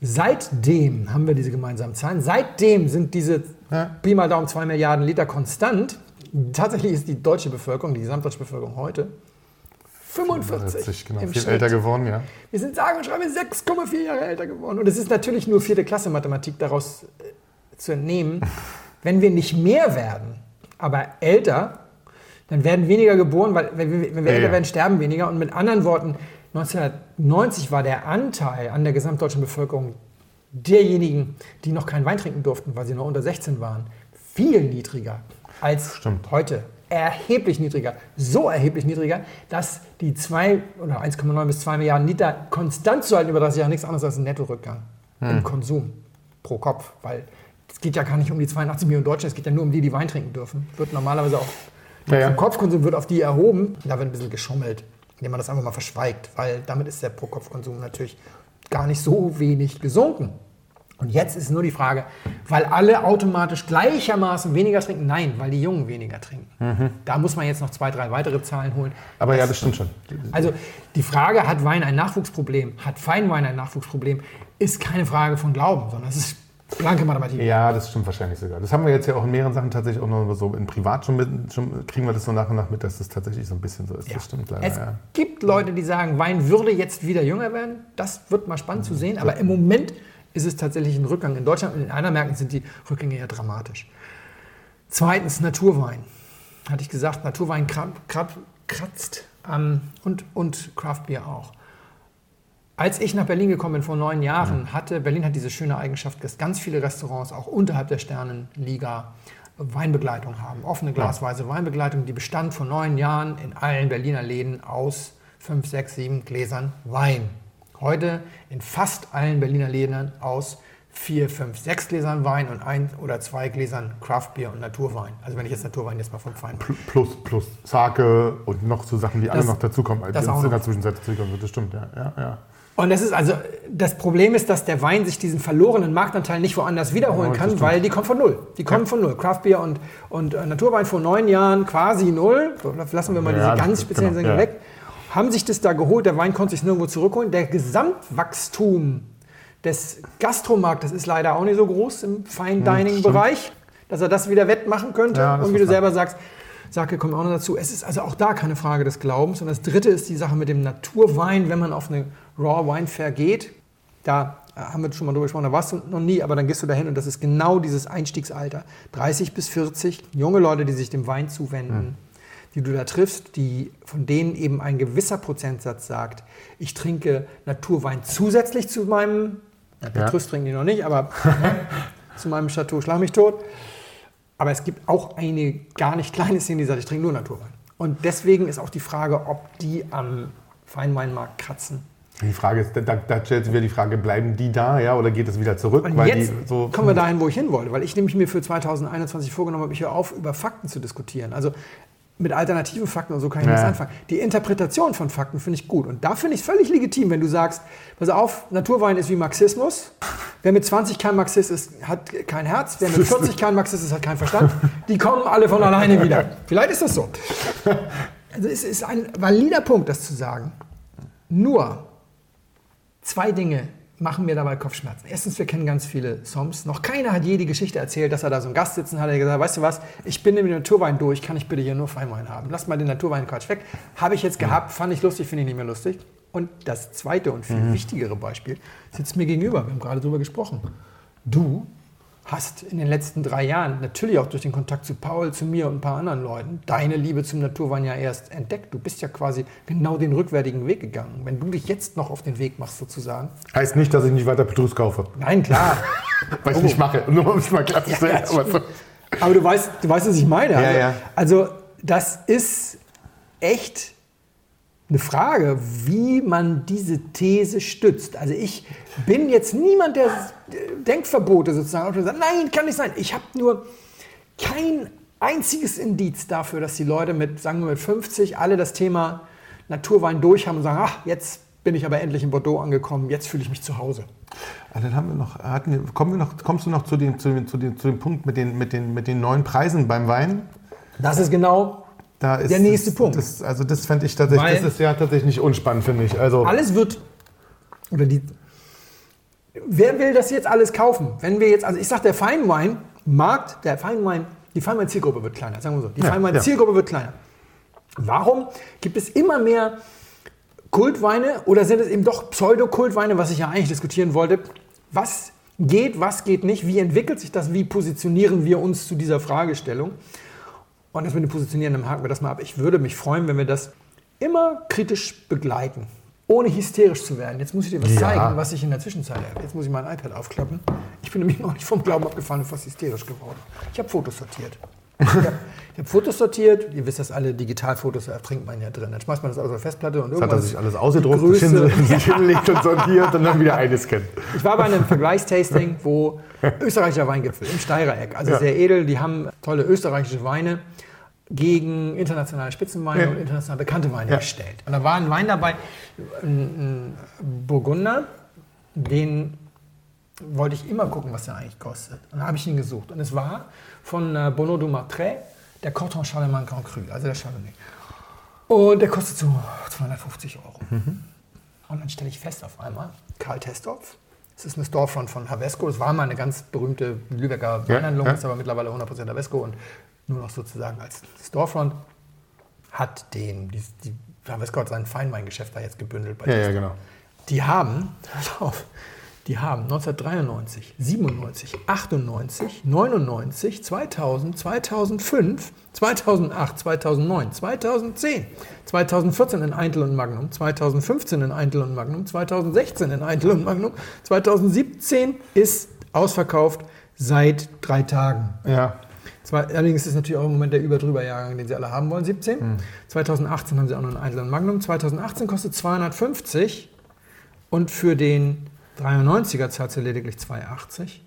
Seitdem haben wir diese gemeinsamen Zahlen. Seitdem sind diese ja. Pi mal Daumen 2 Milliarden Liter konstant. Tatsächlich ist die deutsche Bevölkerung, die gesamtdeutsche Bevölkerung heute 45. 45 genau, viel Schnitt. älter geworden, ja. Wir sind sagen und schreiben 6,4 Jahre älter geworden. Und es ist natürlich nur vierte Klasse Mathematik daraus äh, zu entnehmen. Wenn wir nicht mehr werden, aber älter, Dann werden weniger geboren, weil wenn wir, wenn wir Ja, älter werden, sterben weniger. Und mit anderen Worten, 1990 war der Anteil an der gesamtdeutschen Bevölkerung derjenigen, die noch keinen Wein trinken durften, weil sie noch unter 16 waren, viel niedriger als Stimmt. heute. Erheblich niedriger. So erheblich niedriger, dass die 2 oder 1,9 bis 2 Milliarden Liter konstant zu halten über 30 Jahre nichts anderes als ein Nettorückgang Hm. im Konsum pro Kopf. Weil es geht ja gar nicht um die 82 Millionen Deutschen, es geht ja nur um die, die Wein trinken dürfen. Wird normalerweise auch Ja, ja. Kopfkonsum wird auf die erhoben. Da wird ein bisschen geschummelt, indem man das einfach mal verschweigt, weil damit ist der Pro-Kopf-Konsum natürlich gar nicht so wenig gesunken. Und jetzt ist nur die Frage, weil alle automatisch gleichermaßen weniger trinken? Nein, weil die Jungen weniger trinken. Mhm. Da muss man jetzt noch zwei, drei weitere Zahlen holen. Aber ja, das stimmt schon. Also die Frage, hat Wein ein Nachwuchsproblem, hat Feinwein ein Nachwuchsproblem, ist keine Frage von Glauben, sondern es ist blanke Mathematik. Ja, das stimmt wahrscheinlich sogar. Das haben wir jetzt ja auch in mehreren Sachen tatsächlich auch noch so in Privat schon, mit, schon kriegen wir das so nach und nach mit, dass das tatsächlich so ein bisschen so ist. Ja. Das stimmt leider. Es ja. gibt Leute, die sagen, Wein würde jetzt wieder jünger werden. Das wird mal spannend zu sehen. Aber im Moment ist es tatsächlich ein Rückgang. In Deutschland und in anderen Märkten sind die Rückgänge eher dramatisch. Zweitens Naturwein. Hatte ich gesagt, Naturwein krat, krat, kratzt ähm, und, und Craft Beer auch. Als ich nach Berlin gekommen bin vor neun Jahren, hatte Berlin hat diese schöne Eigenschaft, dass ganz viele Restaurants auch unterhalb der Sternenliga Weinbegleitung haben. Offene glasweise Weinbegleitung, die bestand vor neun Jahren in allen Berliner Läden aus fünf, sechs, sieben Gläsern Wein. Heute in fast allen Berliner Läden aus vier, fünf, sechs Gläsern Wein und ein oder zwei Gläsern Craftbier und Naturwein. Also wenn ich jetzt Naturwein jetzt mal vom Fein Pl- Plus, plus Sake und noch so Sachen, die alle Das- noch dazukommen. als das auch in der. Zwischenzeit dazukommen wird. Das stimmt, ja. ja, ja. Und das ist also, das Problem ist, dass der Wein sich diesen verlorenen Marktanteil nicht woanders wiederholen Ja, kann, weil die kommen von null. Die kommen von null. Craft Beer und, und äh, Naturwein vor neun Jahren quasi null. Lassen wir mal Ja, diese ganz speziellen genau, ja. weg. Haben sich das da geholt, der Wein konnte sich nirgendwo zurückholen. Der Gesamtwachstum des Gastromarktes ist leider auch nicht so groß im Fine Dining Bereich, dass er das wieder wettmachen könnte. Ja, und wie du selber sagst, Sake kommt auch noch dazu. Es ist also auch da keine Frage des Glaubens. Und das dritte ist die Sache mit dem Naturwein, wenn man auf eine Raw Wine Fair geht. Da äh, haben wir schon mal drüber gesprochen, da warst du noch nie, aber dann gehst du dahin und das ist genau dieses Einstiegsalter. 30 bis 40, junge Leute, die sich dem Wein zuwenden, die du da triffst, die, von denen eben ein gewisser Prozentsatz sagt, ich trinke Naturwein zusätzlich zu meinem, ja, Petrus trinken die noch nicht, aber ne, zu meinem Chateau Schlag mich tot. Aber es gibt auch eine gar nicht kleine Szene, die sagt, ich trinke nur Naturwein. Und deswegen ist auch die Frage, ob die am Feinweinmarkt kratzen. Die Frage ist, da, da stellt sich wieder die Frage, bleiben die da, ja, oder geht es wieder zurück? Und weil jetzt die so, kommen wir dahin, wo ich hin wollte, weil ich nämlich mir für 2021 vorgenommen habe, ich höre auf, über Fakten zu diskutieren. Also mit alternativen Fakten und so kann ich Ja. nichts anfangen. Die Interpretation von Fakten finde ich gut. Und da finde ich es völlig legitim, wenn du sagst, pass auf, Naturwein ist wie Marxismus. Wer mit 20 kein Marxist ist, hat kein Herz. Wer mit 40 kein Marxist ist, hat keinen Verstand. Die kommen alle von alleine wieder. Vielleicht ist das so. Also es ist ein valider Punkt, das zu sagen. Nur zwei Dinge machen mir dabei Kopfschmerzen. Erstens, wir kennen ganz viele Soms. Noch keiner hat je die Geschichte erzählt, dass er da so einen Gast sitzen hat, der gesagt hat, weißt du was, ich bin mit dem Naturwein durch, kann ich bitte hier nur Feinwein haben? Lass mal den Naturwein-Quatsch weg. Habe ich jetzt gehabt, fand ich lustig, finde ich nicht mehr lustig. Und das zweite und viel wichtigere Beispiel sitzt mir gegenüber. Wir haben gerade darüber gesprochen. Du hast in den letzten drei Jahren, natürlich auch durch den Kontakt zu Paul, zu mir und ein paar anderen Leuten, deine Liebe zum Naturwein ja erst entdeckt. Du bist ja quasi genau den rückwärtigen Weg gegangen. Wenn du dich jetzt noch auf den Weg machst, sozusagen. heißt nicht, dass ich nicht weiter Petrus kaufe. Nein, klar. Weil ich nicht mache. Nur um es mal klarzustellen. Ja, ja, aber so. Aber du weißt, du weißt, was ich meine. Also, ja. also das ist echt eine Frage, wie man diese These stützt. Also ich bin jetzt niemand, der Denkverbote sozusagen ausspricht. sagt, Nein, kann nicht sein. Ich habe nur kein einziges Indiz dafür, dass die Leute mit, sagen wir mit 50 alle das Thema Naturwein durch haben und sagen, ach, jetzt bin ich aber endlich in Bordeaux angekommen, jetzt fühle ich mich zu Hause. Ah, Dann haben wir noch, hatten wir, kommen wir noch, kommst du noch zu dem, zu, dem, zu, dem, zu dem Punkt mit den, mit, den, mit den neuen Preisen beim Wein? Das ist genau Da ist Der nächste das, Punkt. Das, also das fände ich tatsächlich, Weil- das ist ja tatsächlich nicht unspannend, finde ich. Also, alles wird oder die Wer will das jetzt alles kaufen? Wenn wir jetzt also ich sag der Feinwein Markt, der Feinwein, die Feinwein Zielgruppe wird kleiner, sagen wir so. Die Ja, Feinwein ja. Wird kleiner. Warum gibt es immer mehr Kultweine oder sind es eben doch Pseudo-Kultweine, was ich ja eigentlich diskutieren wollte? Was geht, was geht nicht? Wie entwickelt sich das? Wie positionieren wir uns zu dieser Fragestellung? Und das mit dem Positionieren, dann haken wir das mal ab. Ich würde mich freuen, wenn wir das immer kritisch begleiten, ohne hysterisch zu werden. Jetzt muss ich dir was Ja. zeigen, was ich in der Zwischenzeit habe. Jetzt muss ich mein iPad aufklappen. Ich bin nämlich noch nicht vom Glauben abgefallen und fast hysterisch geworden. Ich habe Fotos sortiert. Ich habe hab Fotos sortiert. Ihr wisst das alle, Digitalfotos, da trinkt man ja drin. Dann schmeißt man das auf der Festplatte und Jetzt hat er sich alles ausgedruckt, Größe- sich hin- sich hinlegt und sortiert und dann wieder eingescannt. Ich war bei einem Vergleichstasting, wo österreichischer Weingipfel im Steirereck, also Ja. sehr edel, die haben tolle österreichische Weine gegen internationale Spitzenweine Ja. und international bekannte Weine Ja. gestellt. Und da war ein Wein dabei, ein, ein Burgunder, den wollte ich immer gucken, was der eigentlich kostet. Und da habe ich ihn gesucht. Und es war von äh, Bonneau du Martret, der Corton Charlemagne Grand Cru, also der Chardonnay. Und der kostet so 250 Euro. Und dann stelle ich fest auf einmal, Karl Testorf, das ist eine Storefront von Havesco, das war mal eine ganz berühmte Lübecker Ja, Weinhandlung, ja. ist aber mittlerweile 100% Havesco und nur noch sozusagen als Storefront, hat den, die, die, Havesco hat sein Feinweingeschäft da jetzt gebündelt bei Ja, ja, genau. Die haben, pass auf, die haben 1993, 97, 98, 99, 2000, 2005, 2008, 2009, 2010, 2014 in Eintel und Magnum, 2015 in Eintel und Magnum, 2016 in Eintel und Magnum, 2017 ist ausverkauft seit drei Tagen. Ja. Zwar, allerdings ist es natürlich auch im Moment der Überdrüber-Jahrgang, den sie alle haben wollen, 17. Hm. 2018 haben sie auch noch einen Einzel und Magnum. 2018 kostet 250 und für den 93er zahlt sie lediglich 280.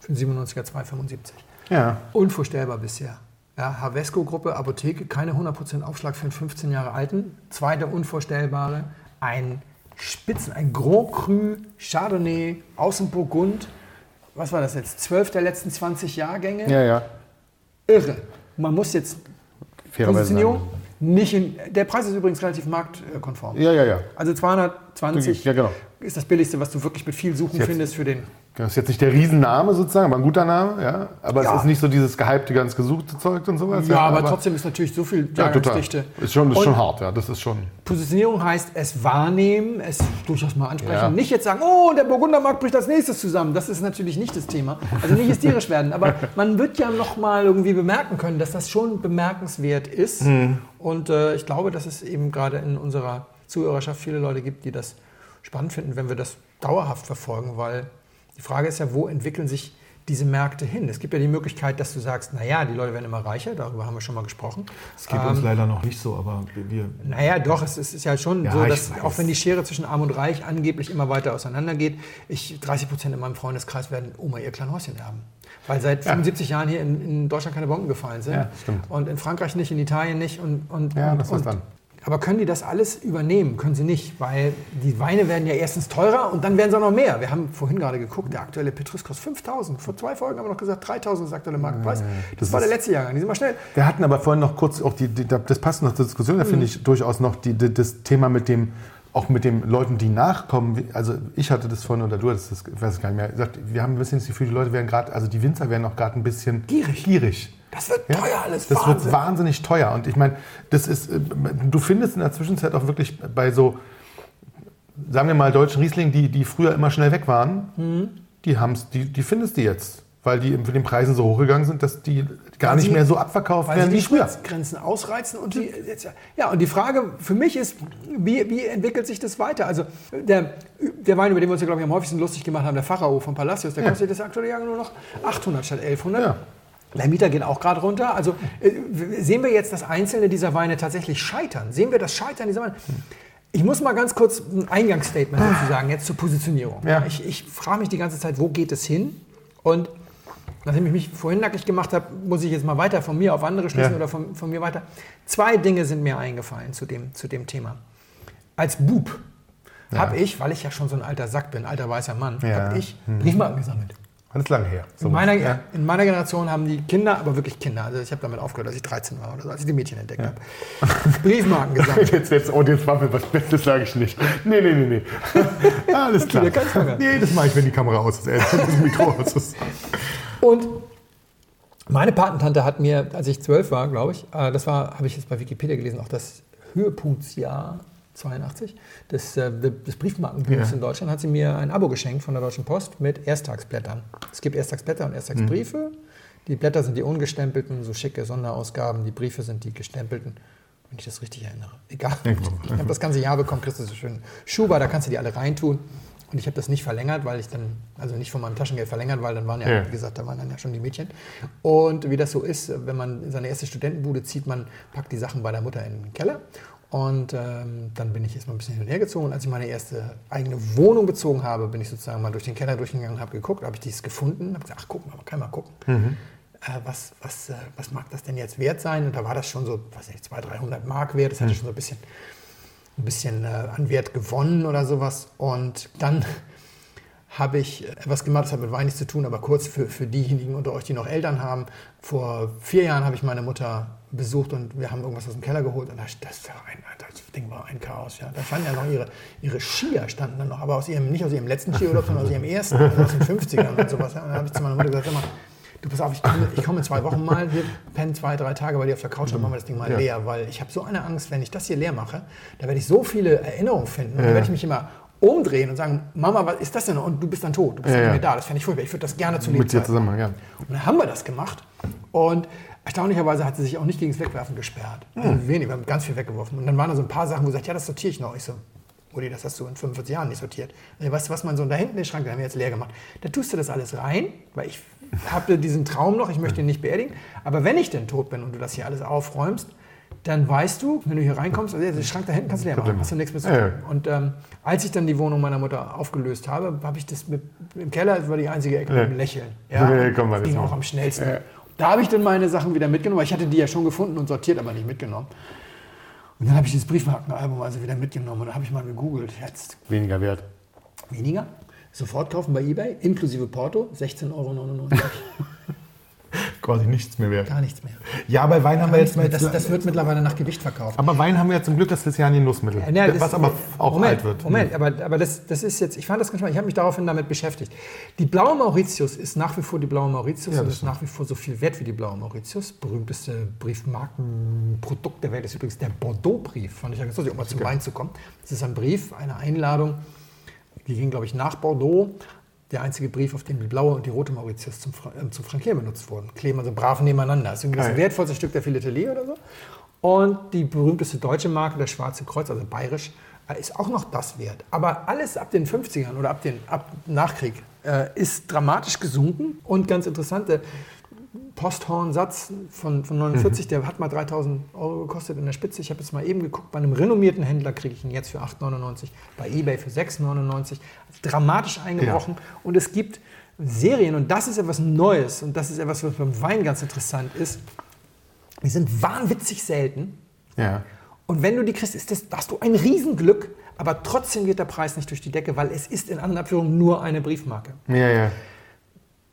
Für den 97er 275. Ja. Unvorstellbar bisher. Ja, Havesco-Gruppe, Apotheke, keine 100% Aufschlag für einen 15 Jahre alten. Zweite unvorstellbare, ein Spitzen, ein Grand Cru Chardonnay aus dem Burgund. Was war das jetzt? 12 der letzten 20 Jahrgänge? Ja, ja. Irre. Man muss jetzt Positionierung nicht in. Der Preis ist übrigens relativ marktkonform. Ja, ja, ja. Also 220 Ja, genau. ist das billigste, was du wirklich mit viel Suchen Jetzt- findest für den. Das ist jetzt nicht der Riesenname sozusagen, aber ein guter Name, ja. Aber Ja. es ist nicht so dieses gehypte, ganz gesuchte Zeug und sowas. Ja, aber, trotzdem ist natürlich so viel ja, total. Jahrgangsdichte. Ist schon, ist Und schon hart, ja. Das ist schon. Positionierung heißt es wahrnehmen, es durchaus mal ansprechen. Ja. Nicht jetzt sagen, oh, der Burgundermarkt bricht als nächstes zusammen. Das ist natürlich nicht das Thema. Also nicht hysterisch werden. Aber man wird ja noch mal irgendwie bemerken können, dass das schon bemerkenswert ist. Mhm. Und äh, ich glaube, dass es eben gerade in unserer Zuhörerschaft viele Leute gibt, die das spannend finden, wenn wir das dauerhaft verfolgen. Weil die Frage ist ja, wo entwickeln sich diese Märkte hin? Es gibt ja die Möglichkeit, dass du sagst, naja, die Leute werden immer reicher, darüber haben wir schon mal gesprochen. Es geht uns leider noch nicht so, aber wir. Naja, doch, es ist, es ist ja schon Ja, so, dass auch wenn die Schere zwischen Arm und Reich angeblich immer weiter auseinandergeht, ich, 30 Prozent in meinem Freundeskreis werden Oma ihr Kleinhäuschen haben. Weil seit 75 Jahren hier in, in Deutschland keine Bomben gefallen sind. Ja, stimmt. Und in Frankreich nicht, in Italien nicht. Und, und, Ja, und, war's und, dann. Aber können die das alles übernehmen? Können sie nicht, weil die Weine werden ja erstens teurer und dann werden sie auch noch mehr. Wir haben vorhin gerade geguckt, der aktuelle Petrus kostet 5000. Vor zwei Folgen haben wir noch gesagt 3000 sagt der Marktpreis. Das, das war der ist- letzte Jahrgang. Die sind mal schnell. Wir hatten aber vorhin noch kurz auch die, die das passt noch zur Diskussion, da finde ich durchaus noch die, die, das Thema mit dem, auch mit den Leuten, die nachkommen. Also ich hatte das vorhin oder du hattest das, ich weiß es gar nicht mehr, gesagt, wir haben ein bisschen das Gefühl, die Leute werden gerade, also die Winzer werden auch gerade ein bisschen Gierig. gierig. Das wird Ja? teuer alles. Das Wahnsinn. wird wahnsinnig teuer. Und ich meine, das ist, äh, du findest in der Zwischenzeit auch wirklich bei so, sagen wir mal, deutschen Riesling, die, die früher immer schnell weg waren, Mhm. die, haben's, die, die findest du jetzt. Weil die mit den Preisen so hochgegangen sind, dass die gar Weil nicht sie- mehr so abverkauft werden wie die früher. Grenzen ausreizen und die jetzt, ja und die Frage für mich ist, wie, wie entwickelt sich das weiter? Also der, der Wein, über den wir uns ja glaube ich am häufigsten lustig gemacht haben, der Pharao von Palacios, der kostet das aktuelle Jahr nur noch 800 statt 1100. Ja. Der Mieter geht auch gerade runter. Also äh, sehen wir jetzt, dass einzelne dieser Weine tatsächlich scheitern? Sehen wir das Scheitern dieser Weine? Ich muss mal ganz kurz ein Eingangsstatement dazu sagen, jetzt zur Positionierung. Ja. Ich, ich frage mich die ganze Zeit, wo geht es hin? Und nachdem ich mich vorhin nackig gemacht habe, muss ich jetzt mal weiter von mir auf andere schließen Ja. oder von, von mir weiter. Zwei Dinge sind mir eingefallen zu dem, zu dem Thema. Als Bub habe ich, weil ich ja schon so ein alter Sack bin, alter weißer Mann, Ja. habe ich Briefmarken gesammelt. Alles lange her. So In meiner, ja. in meiner Generation haben die Kinder, aber wirklich Kinder, also ich habe damit aufgehört, als ich 13 war oder so, als ich die Mädchen entdeckt habe, Briefmarken gesammelt. Jetzt, jetzt, und jetzt war mir was Bestes, sage ich nicht. Nee, nee, nee, nee. Alles klar. machen. Nee, das mache ich, wenn die Kamera aus ist, äh, das Mikro aus ist. Und meine Patentante hat mir, als ich zwölf war, glaube ich, äh, das war, habe ich jetzt bei Wikipedia gelesen, auch das Höhepunktsjahr 82 des, äh, des Briefmarkenbooms Ja. in Deutschland, hat sie mir ein Abo geschenkt von der Deutschen Post mit Ersttagsblättern. Es gibt Ersttagsblätter und Ersttagsbriefe. Die Blätter sind die ungestempelten, so schicke Sonderausgaben. Die Briefe sind die gestempelten, wenn ich das richtig erinnere. Egal. Ich habe das ganze Jahr bekommen, kriegst du so schön Schuber, da kannst du die alle reintun. Und ich habe das nicht verlängert, weil ich dann, also nicht von meinem Taschengeld verlängert, weil dann waren ja, Ja. wie gesagt, da waren dann ja schon die Mädchen. Und wie das so ist, wenn man in seine erste Studentenbude zieht, man packt die Sachen bei der Mutter in den Keller. Und ähm, dann bin ich erstmal ein bisschen hin und her gezogen. Und als ich meine erste eigene Wohnung bezogen habe, bin ich sozusagen mal durch den Keller durchgegangen, habe geguckt, habe ich dies gefunden, habe gesagt, ach guck mal, man kann mal gucken. Äh, was, was, äh, was mag das denn jetzt wert sein? Und da war das schon so, weiß nicht, 200, 300 Mark wert. Das hatte schon so ein bisschen ein bisschen äh, an Wert gewonnen oder sowas. Und dann habe ich etwas gemacht, das hat mit Wein nichts zu tun, aber kurz für, für diejenigen unter euch, die noch Eltern haben. Vor vier Jahren habe ich meine Mutter besucht und wir haben irgendwas aus dem Keller geholt und das, das, das Ding war ein Chaos. Ja. Da standen ja noch ihre, ihre Skier, standen dann noch, aber aus ihrem, nicht aus ihrem letzten Skiurlaub, sondern aus ihrem ersten, also aus den 50ern und sowas. Ja. Und dann habe ich zu meiner Mutter gesagt, sag mal, du pass auf, ich komme, ich komme in zwei Wochen mal, wir pennen zwei, drei Tage bei dir auf der Couch, dann machen wir das Ding mal Ja. leer, weil ich habe so eine Angst, wenn ich das hier leer mache, da werde ich so viele Erinnerungen finden und dann werde ich mich immer umdrehen und sagen, Mama, was ist das denn? Und du bist dann tot, du bist Ja, nicht mehr da. Das fände ich furchtbar. Ich würde das gerne zu Mit dir zusammen, ja. und dann haben wir das gemacht. Und erstaunlicherweise hat sie sich auch nicht gegen das Wegwerfen gesperrt. Hm. Also wenig, wir haben ganz viel weggeworfen. Und dann waren da so ein paar Sachen, wo sie sagt, ja, das sortiere ich noch. Ich so, Uli, das hast du in 45 Jahren nicht sortiert. Und weißt du, was man so da hinten in den Schrank, den haben wir jetzt leer gemacht. Da tust du das alles rein, weil ich habe diesen Traum noch, ich möchte ihn nicht beerdigen. Aber wenn ich denn tot bin und du das hier alles aufräumst, dann weißt du, wenn du hier reinkommst, also den Schrank da hinten kannst du leer machen, hast du nichts mehr zu tun. Ja, ja. Und ähm, als ich dann die Wohnung meiner Mutter aufgelöst habe, habe ich das mit, im Keller, das war die einzige Ecke Ja. mit dem Lächeln. Ja, komm, mal, das ging auch am schnellsten. Ja. Da habe ich dann meine Sachen wieder mitgenommen, weil ich hatte die ja schon gefunden und sortiert, aber nicht mitgenommen. Und dann habe ich dieses Briefmarkenalbum also wieder mitgenommen und dann habe ich mal gegoogelt. Jetzt Weniger wert. weniger, sofort kaufen bei eBay, inklusive Porto, 16,99 Euro. Quasi nichts mehr wert. Gar nichts mehr. Ja, bei Wein haben wir jetzt mal. Das, das wird mittlerweile nach Gewicht verkauft. aber Wein haben wir ja zum Glück, das ist ja ein Genussmittel. Ja, was aber auch Moment, alt wird. Moment, aber, aber das, das ist jetzt, ich fand das ganz spannend, ich habe mich daraufhin damit beschäftigt. Die blaue Mauritius ist nach wie vor die blaue Mauritius Ja, und das ist nach wie vor so viel wert wie die blaue Mauritius. Berühmteste Briefmarkenprodukt der Welt ist übrigens der Bordeaux-Brief. Fand ich ja ganz lustig, um mal zum Wein zu kommen. Das ist ein Brief, eine Einladung, die ging, glaube ich, nach Bordeaux. Der einzige Brief, auf dem die blaue und die rote Mauritius zum, äh, zum Frankieren benutzt wurden. Kleben also brav nebeneinander. Das ist irgendwie das wertvollste Stück der Philatelie oder so. Und die berühmteste deutsche Marke, das Schwarze Kreuz, also bayerisch, äh, ist auch noch das wert. Aber alles ab den 50ern oder ab dem ab Nachkrieg äh, ist dramatisch gesunken. Und ganz interessante Posthorn-Satz von, von 49, der hat mal 3000 Euro gekostet in der Spitze. Ich habe jetzt mal eben geguckt, bei einem renommierten Händler kriege ich ihn jetzt für 8,99, bei eBay für 6,99. Dramatisch eingebrochen. Und es gibt Serien, und das ist etwas Neues, und das ist etwas, was beim Wein ganz interessant ist. Die sind wahnwitzig selten. Ja. Und wenn du die kriegst, ist das, da hast du ein Riesenglück, aber trotzdem geht der Preis nicht durch die Decke, weil es ist in anderen Abführungen nur eine Briefmarke. Ja, ja.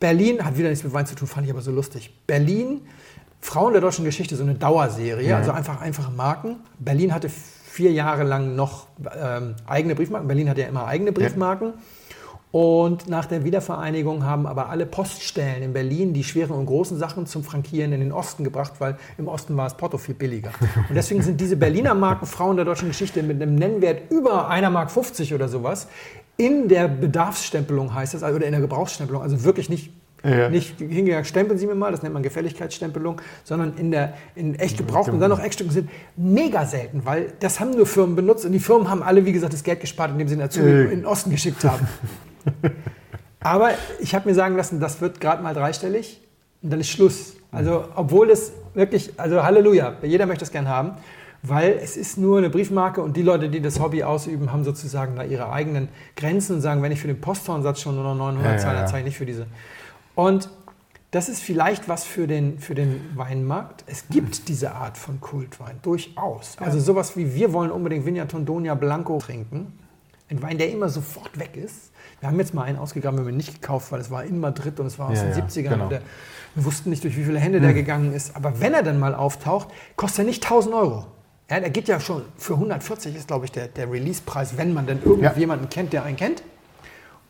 Berlin hat wieder nichts mit Wein zu tun, fand ich aber so lustig. Berlin, Frauen der deutschen Geschichte, so eine Dauerserie, Ja. also einfach einfache Marken. Berlin hatte vier Jahre lang noch ähm, eigene Briefmarken. Berlin hat ja immer eigene Briefmarken. Und nach der Wiedervereinigung haben aber alle Poststellen in Berlin die schweren und großen Sachen zum Frankieren in den Osten gebracht, weil im Osten war es Porto viel billiger. Und deswegen sind diese Berliner Marken Frauen der deutschen Geschichte mit einem Nennwert über einer Mark 50 oder sowas in der Bedarfsstempelung heißt es, also oder in der Gebrauchsstempelung, also wirklich nicht Ja. nicht hingegangen, stempeln Sie mir mal, das nennt man Gefälligkeitsstempelung, sondern in der in echt gebraucht und dann noch Eckstücken sind mega selten, weil das haben nur Firmen benutzt und die Firmen haben alle, wie gesagt, das Geld gespart, indem sie ihn dazu Äh. in den Osten geschickt haben. Aber ich habe mir sagen lassen, das wird gerade mal dreistellig und dann ist Schluss. Also, obwohl es wirklich, also Halleluja, jeder möchte es gern haben, weil es ist nur eine Briefmarke und die Leute, die das Hobby ausüben, haben sozusagen da ihre eigenen Grenzen und sagen, wenn ich für den Posthornsatz schon nur noch 900 Ja, zahle, dann zahle ich nicht für diese. Und das ist vielleicht was für den, für den Weinmarkt. Es gibt diese Art von Kultwein durchaus. Also sowas wie wir wollen unbedingt Vigna Tondonia Blanco trinken. Ein Wein, der immer sofort weg ist. Wir haben jetzt mal einen ausgegraben, wir haben ihn nicht gekauft, weil es war in Madrid und es war aus Ja, den ja, 70ern. genau. Und der, wir wussten nicht, durch wie viele Hände der gegangen ist. Aber wenn er dann mal auftaucht, kostet er nicht 1000 Euro. Ja, der geht ja schon für 140 ist, glaube ich, der, der Release-Preis, wenn man denn Ja. irgendjemanden kennt, der einen kennt.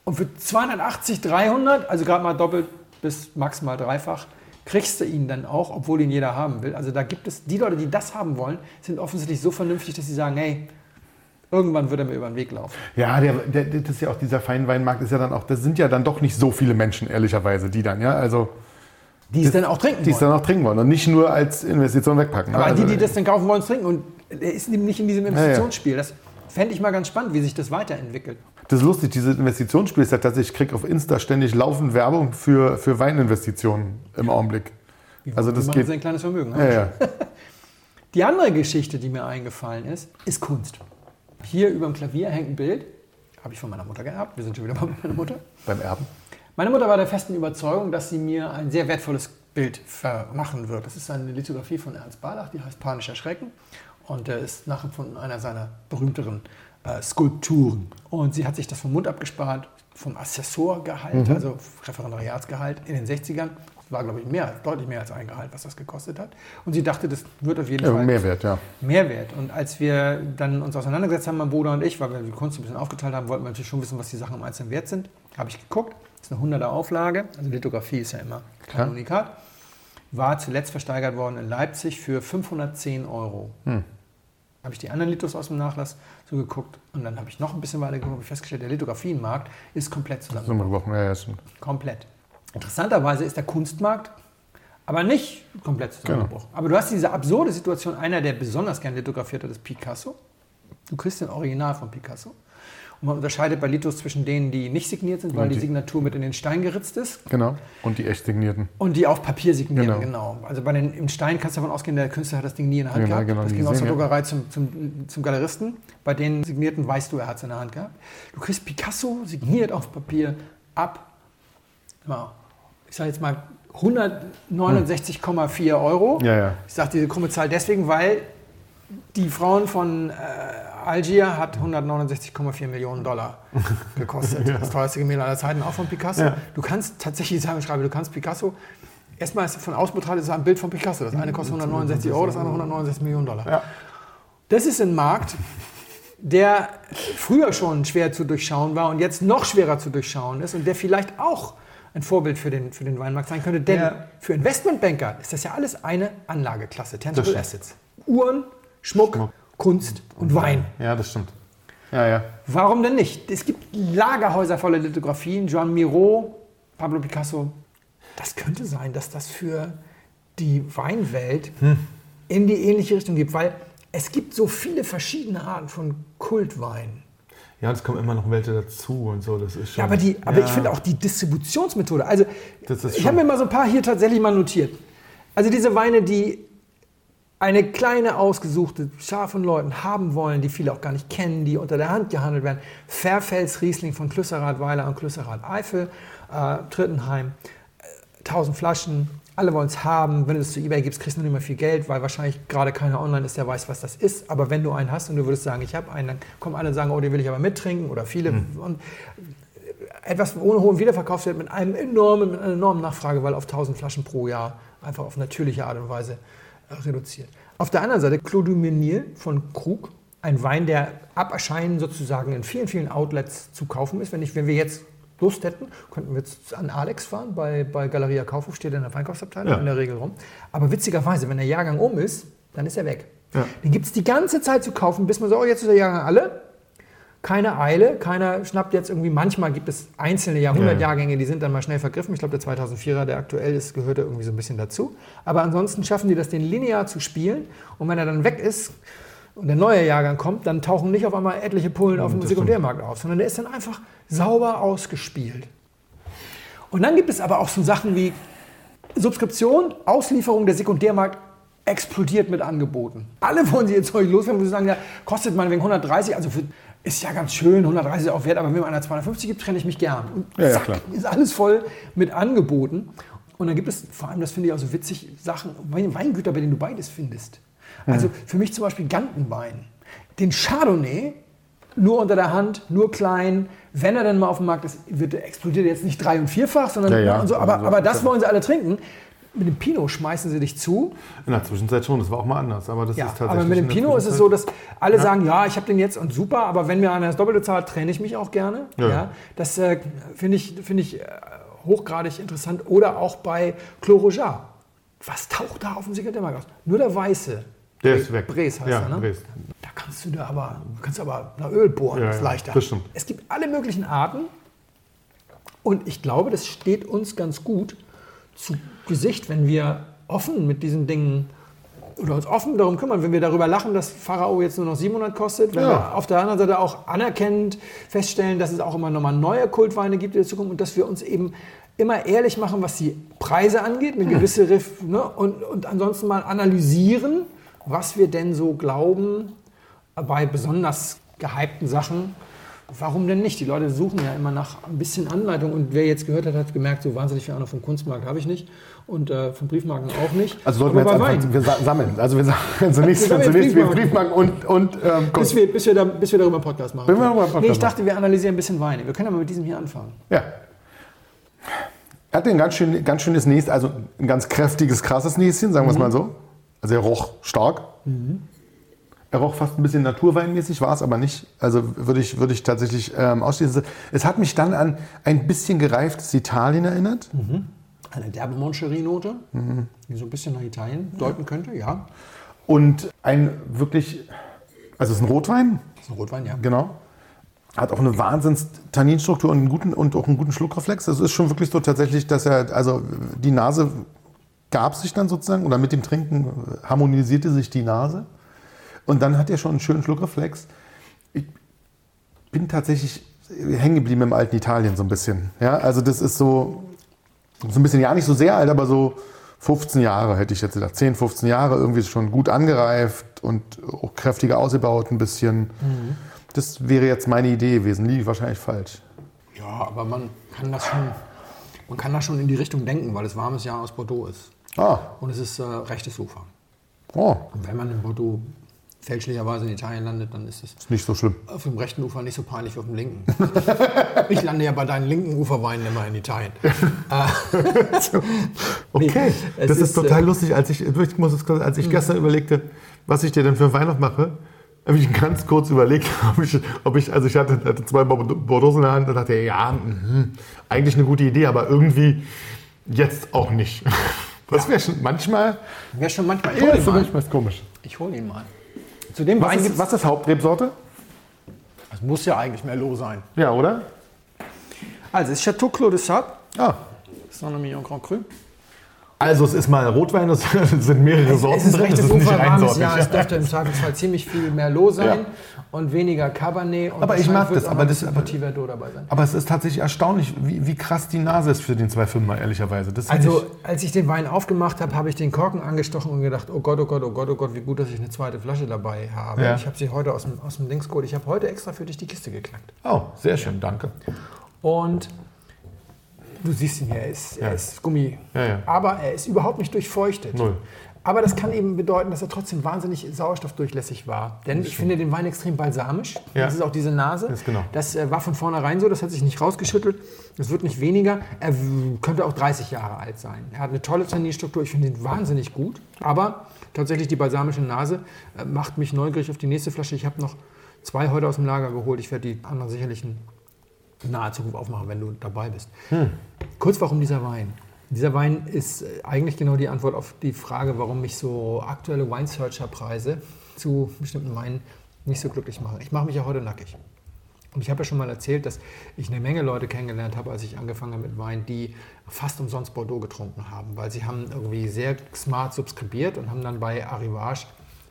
Und für 280, 300, also gerade mal doppelt bis maximal dreifach, kriegst du ihn dann auch, obwohl ihn jeder haben will. Also da gibt es, die Leute, die das haben wollen, sind offensichtlich so vernünftig, dass sie sagen, hey, irgendwann wird er mir über den Weg laufen. Ja, der, der, das ist ja auch dieser Feinweinmarkt, ist ja dann auch, das sind ja dann doch nicht so viele Menschen, ehrlicherweise, die dann, ja, also Die es dann auch trinken Die es wollen. dann auch trinken wollen und nicht nur als Investition wegpacken. Aber Also, die, die das dann kaufen wollen, es trinken. Und er ist nicht in diesem Investitionsspiel. Das fände ich mal ganz spannend, wie sich das weiterentwickelt. Das ist lustig, dieses Investitionsspiel ist ja tatsächlich, ich kriege auf Insta ständig laufend Werbung für, für Weininvestitionen im Augenblick. Also das geht. sein kleines Vermögen. Ja, ja. Die andere Geschichte, die mir eingefallen ist, ist Kunst. Hier über dem Klavier hängt ein Bild, habe ich von meiner Mutter geerbt. Wir sind schon wieder bei meiner Mutter. Beim Erben. Meine Mutter war der festen Überzeugung, dass sie mir ein sehr wertvolles Bild vermachen wird. Das ist eine Lithografie von Ernst Barlach, die heißt Panischer Schrecken und der ist nachempfunden einer seiner berühmteren äh, Skulpturen. Und sie hat sich das vom Mund abgespart, vom Assessorgehalt, Mhm. also Referendariatsgehalt in den 60ern. Das war, glaube ich, mehr, deutlich mehr als ein Gehalt, was das gekostet hat. Und sie dachte, das wird auf jeden Ja, Fall Mehrwert, ja. Mehrwert. Und als wir dann uns auseinandergesetzt haben, mein Bruder und ich, weil wir die Kunst ein bisschen aufgeteilt haben, wollten wir natürlich schon wissen, was die Sachen im Einzelnen wert sind. Habe ich geguckt. Das ist eine 100er Auflage. Also Lithografie ist ja immer kein. Unikat. War zuletzt versteigert worden in Leipzig für 510 Euro. Habe ich die anderen Lithos aus dem Nachlass so geguckt und dann habe ich noch ein bisschen weiter geguckt und festgestellt, der Lithografienmarkt ist komplett zusammengebrochen. Ja, ja. Komplett. Interessanterweise ist der Kunstmarkt aber nicht komplett zusammengebrochen. Aber du hast diese absurde Situation, einer, der besonders gern lithografiert hat, ist Picasso. Du kriegst den Original von Picasso. Und man unterscheidet bei Lithos zwischen denen, die nicht signiert sind, weil die die- Signatur mit in den Stein geritzt ist. Genau. Und die echt signierten. Und die auf Papier signieren, Genau. genau. Also bei den, im Stein kannst du davon ausgehen, der Künstler hat das Ding nie in der Hand Genau, gehabt. genau, das ging aus der. Druckerei zum, zum, zum Galeristen. Bei den signierten weißt du, er hat es in der Hand gehabt. Du kriegst Picasso signiert auf Papier ab, ich sage jetzt mal 169,4 Euro. Ja, ja. Ich sage diese krumme Zahl deswegen, weil die Frauen von äh, Algier hat 169,4 Millionen Dollar gekostet. Das teuerste Gemälde aller Zeiten, auch von Picasso. Ja. Du kannst tatsächlich sagen, schreibe, du kannst Picasso, erstmal ist von außen betrachtet, ist ein Bild von Picasso. Das eine kostet 169 Euro, das andere 169 Millionen Dollar. Ja. Das ist ein Markt, der früher schon schwer zu durchschauen war und jetzt noch schwerer zu durchschauen ist und der vielleicht auch ein Vorbild für den, für den Weinmarkt sein könnte. Denn Ja. für Investmentbanker ist das ja alles eine Anlageklasse, Tangible. Assets. Uhren, Schmuck, Schmuck. Kunst und Wein. Ja, das stimmt. Ja, ja. Warum denn nicht? Es gibt Lagerhäuser voller Lithografien, Joan Miro, Pablo Picasso. Das könnte sein, dass das für die Weinwelt in die ähnliche Richtung gibt, weil es gibt so viele verschiedene Arten von Kultwein. Ja, und es kommen immer noch welche dazu und so. Das ist schon. Ja, aber, die, aber Ja. ich finde auch die Distributionsmethode. Also, ich habe mir mal so ein paar hier tatsächlich mal notiert. Also, diese Weine, die eine kleine ausgesuchte Schar von Leuten haben wollen, die viele auch gar nicht kennen, die unter der Hand gehandelt werden. Fairfels Riesling von Klüsserath Weiler und Klüsserath Eifel, äh, Trittenheim, äh, 1000 Flaschen. Alle wollen es haben. Wenn du es zu eBay gibst, kriegst du nicht mehr viel Geld, weil wahrscheinlich gerade keiner online ist, der weiß, was das ist. Aber wenn du einen hast und du würdest sagen, ich habe einen, dann kommen alle und sagen, oh, den will ich aber mittrinken oder viele. Und etwas ohne hohen Wiederverkauf wird mit einem enormen, mit einer enormen Nachfrage, weil auf 1000 Flaschen pro Jahr einfach auf natürliche Art und Weise äh, reduziert. Auf der anderen Seite Clos von Krug, ein Wein, der ab Erscheinen sozusagen in vielen, vielen Outlets zu kaufen ist. Wenn, ich, wenn wir jetzt Lust hätten, könnten wir jetzt an Alex fahren, bei, bei Galeria Kaufhof steht er in der Einkaufsabteilung Ja. in der Regel rum. Aber witzigerweise, wenn der Jahrgang um ist, dann ist er weg. Ja. Den gibt es die ganze Zeit zu kaufen, bis man sagt, oh, jetzt ist der Jahrgang alle. Keine Eile, keiner schnappt jetzt irgendwie, manchmal gibt es einzelne Jahrhundertjahrgänge, die sind dann mal schnell vergriffen. Ich glaube, der 2004er, der aktuell ist, gehört da irgendwie so ein bisschen dazu. Aber ansonsten schaffen die das, den linear zu spielen. Und wenn er dann weg ist und der neue Jahrgang kommt, dann tauchen nicht auf einmal etliche Pullen auf dem Sekundärmarkt auf, sondern der ist dann einfach sauber ausgespielt. Und dann gibt es aber auch so Sachen wie Subskription, Auslieferung, der Sekundärmarkt explodiert mit Angeboten. Alle wollen sie jetzt Zeug loswerden, wo sie sagen, ja, kostet man wegen 130, also für, ist ja ganz schön, 130 ist auch wert, aber wenn man einer 250 gibt, trenne ich mich gern. Und Ja, ja, zack, klar. ist alles voll mit Angeboten. Und dann gibt es, vor allem, das finde ich auch so witzig, Sachen, Wein- Weingüter, bei denen du beides findest. Also für mich zum Beispiel Gantenwein. Den Chardonnay, nur unter der Hand, nur klein. Wenn er dann mal auf dem Markt ist, wird, er explodiert er jetzt nicht drei- und vierfach, sondern Ja, ja. und so. Aber, Also, aber das ja. wollen sie alle trinken. Mit dem Pinot schmeißen sie dich zu. In der Zwischenzeit schon, das war auch mal anders. Aber, das Ja, ist tatsächlich aber mit dem Pinot ist es so, dass alle sagen, ja, ich habe den jetzt und super, aber wenn mir einer das Doppelte zahlt, trenne ich mich auch gerne. Ja. Ja. das äh, finde ich, finde ich äh, hochgradig interessant. Oder auch bei Clos. Was taucht da auf dem Sekretärmarkt aus? Nur der Weiße. Der ist weg. Bres heißt ja, er, ne? Bres. Da kannst du da aber, kannst aber nach Öl bohren, Ja, das ist ja, leichter. das stimmt. Es gibt alle möglichen Arten und ich glaube, das steht uns ganz gut zu Gesicht, wenn wir offen mit diesen Dingen oder uns offen darum kümmern, wenn wir darüber lachen, dass Pharao jetzt nur noch 700 kostet, wenn Ja. wir auf der anderen Seite auch anerkennend feststellen, dass es auch immer nochmal neue Kultweine gibt in der Zukunft und dass wir uns eben immer ehrlich machen, was die Preise angeht, eine gewisse Riff, ne? und, und ansonsten mal analysieren, was wir denn so glauben bei besonders gehypten Sachen. Warum denn nicht? Die Leute suchen ja immer nach ein bisschen Anleitung und wer jetzt gehört hat, hat gemerkt, so wahnsinnig viel Ahnung vom Kunstmarkt habe ich nicht und äh, von Briefmarken auch nicht. Also sollten wir Aber jetzt bei einfach, Wein. wir sa- sammeln. Also wir sammeln zunächst, Wir zunächst wir Briefmarken. Briefmarken und, und ähm, Bis Kunst. wir, bis, wir da, bis wir darüber einen Podcast machen. Bis wir darüber Podcast nee, ich dachte, wir analysieren ein bisschen Weine. Wir können aber mit diesem hier anfangen. Ja. Er hatte ein ganz, schön, ganz schönes Näschen, also ein ganz kräftiges, krasses Näschen, sagen wir es mal so. Also er roch stark. Er roch fast ein bisschen naturweinmäßig, war es aber nicht. Also würde ich, würde ich tatsächlich ähm, ausschließen. Es hat mich dann an ein bisschen gereiftes Italien erinnert. Eine derbe Moncherie-Note, die so ein bisschen nach Italien deuten könnte, ja. Und ein wirklich, also es ist ein Rotwein, Das ist ein Rotwein, ja. Genau. Hat auch eine wahnsinns Tanninstruktur und, einen guten, und auch einen guten Schluckreflex. Das ist schon wirklich so tatsächlich, dass er, also die Nase gab sich dann sozusagen, oder mit dem Trinken harmonisierte sich die Nase. Und dann hat er schon einen schönen Schluckreflex. Ich bin tatsächlich hängen geblieben im alten Italien so ein bisschen. Ja, also das ist so, so ein bisschen, ja nicht so sehr alt, aber so 15 Jahre hätte ich jetzt gedacht. 10, 15 Jahre irgendwie schon gut angereift und auch kräftiger ausgebaut ein bisschen. Das wäre jetzt meine Idee gewesen. Liege ich wahrscheinlich falsch. Ja, aber man kann das schon, man kann das schon in die Richtung denken, weil es warmes Jahr aus Bordeaux ist. Ah, Und es ist äh, rechtes Ufer. oh, Und wenn man in Bordeaux fälschlicherweise in Italien landet, dann ist es ist nicht so schlimm. auf dem rechten Ufer nicht so peinlich wie auf dem linken. ich lande ja bei deinen linken Uferweinen immer in Italien. Okay, es das ist, ist, total äh, lustig. Als ich, ich muss es als ich gestern überlegte, was ich dir denn für Weihnachten mache, habe ich ganz kurz überlegt, ob ich, ob ich also ich hatte, hatte zwei Bordeaux in der Hand und dachte, ja, mhm, eigentlich eine gute Idee, aber irgendwie jetzt auch nicht. Das wäre schon manchmal, Wäre schon manchmal. Ich ist ihn mal. manchmal komisch. Ich hole ihn mal. Zu dem Was ist, was ist Hauptrebsorte? Das muss ja eigentlich Merlot sein. Ja, oder? Also, es ist Chateau Clos de Sable, Ah. Saint-Emilion Grand Cru. Also es ist mal Rotwein, es sind mehrere Sorten Es ist drin, es ist nicht einsortig. Jahr. Es dürfte im Zweifelsfall ziemlich viel Merlot sein Ja. Und weniger Cabernet. Und Aber ich mag das, aber das- Verdot dabei sein. Aber es ist tatsächlich erstaunlich, wie, wie krass die Nase ist für den 2,5er, ehrlicherweise. Das Also, als ich den Wein aufgemacht habe, habe ich den Korken angestochen und gedacht, oh Gott, oh Gott, oh Gott, oh Gott, wie gut, dass ich eine zweite Flasche dabei habe. Ja. Ich habe sie heute aus dem, aus dem Dings geholt. Ich habe heute extra für dich die Kiste geknackt. ich, oh, sehr schön, danke. Und du siehst ihn hier, er ist, er Ja. ist Gummi. Ja, ja. Aber er ist überhaupt nicht durchfeuchtet. Null. Aber das kann eben bedeuten, dass er trotzdem wahnsinnig sauerstoffdurchlässig war. Denn ich finde den Wein extrem balsamisch. Ja. Das ist auch diese Nase. Das genau. Das äh, war von vornherein so, das hat sich nicht rausgeschüttelt. Das wird nicht weniger. Er könnte auch 30 Jahre alt sein. Er hat eine tolle Tanninstruktur. Ich finde ihn wahnsinnig gut. Aber tatsächlich die balsamische Nase äh, macht mich neugierig auf die nächste Flasche. Ich habe noch zwei heute aus dem Lager geholt. Ich werde die anderen sicherlich in naher Zukunft aufmachen, wenn du dabei bist. Kurz, warum dieser Wein? Dieser Wein ist äh, eigentlich genau die Antwort auf die Frage, warum mich so aktuelle Wine-Searcher-Preise zu bestimmten Weinen nicht so glücklich machen. Ich mache mich ja heute nackig. Und ich habe ja schon mal erzählt, dass ich eine Menge Leute kennengelernt habe, als ich angefangen habe mit Wein, die fast umsonst Bordeaux getrunken haben, weil sie haben irgendwie sehr smart subskribiert und haben dann bei Arrivage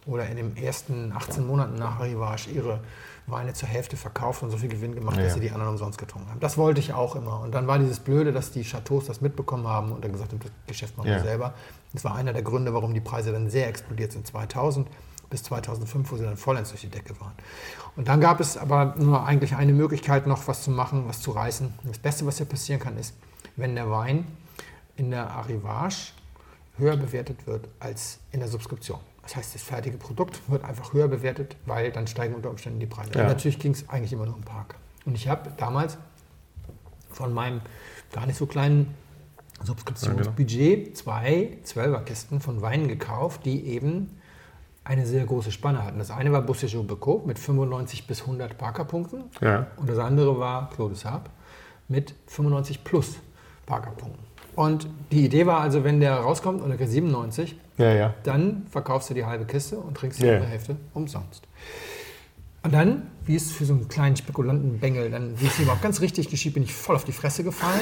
oder in den ersten 18 Monaten nach Arrivage ihre Weine zur Hälfte verkauft und so viel Gewinn gemacht, Ja. dass sie die anderen umsonst getrunken haben. Das wollte ich auch immer. Und dann war dieses Blöde, dass die Chateaus das mitbekommen haben und dann gesagt haben, das Geschäft machen Ja. wir selber. Das war einer der Gründe, warum die Preise dann sehr explodiert sind 2000 bis 2005, wo sie dann vollends durch die Decke waren. Und dann gab es aber nur eigentlich eine Möglichkeit, noch was zu machen, was zu reißen. Das Beste, was hier passieren kann, ist, wenn der Wein in der Arrivage höher bewertet wird als in der Subskription. Das heißt, das fertige Produkt wird einfach höher bewertet, weil dann steigen unter Umständen die Preise. Ja. Natürlich ging es eigentlich immer nur um Park. Und ich habe damals von meinem gar nicht so kleinen Subskriptionsbudget zwei Zwölferkisten von Weinen gekauft, die eben eine sehr große Spanne hatten. Das eine war Boussage Becot mit 95 bis 100 Parker-Punkten Ja. und das andere war Claude Saab mit 95 plus Parker-Punkten. Und die Idee war also, wenn der rauskommt und er kriegt 97, Ja, ja. dann verkaufst du die halbe Kiste und trinkst die Ja. andere Hälfte umsonst. Und dann, wie es für so einen kleinen Spekulantenbengel, dann, wie es ihm auch ganz richtig geschieht, bin ich voll auf die Fresse gefallen.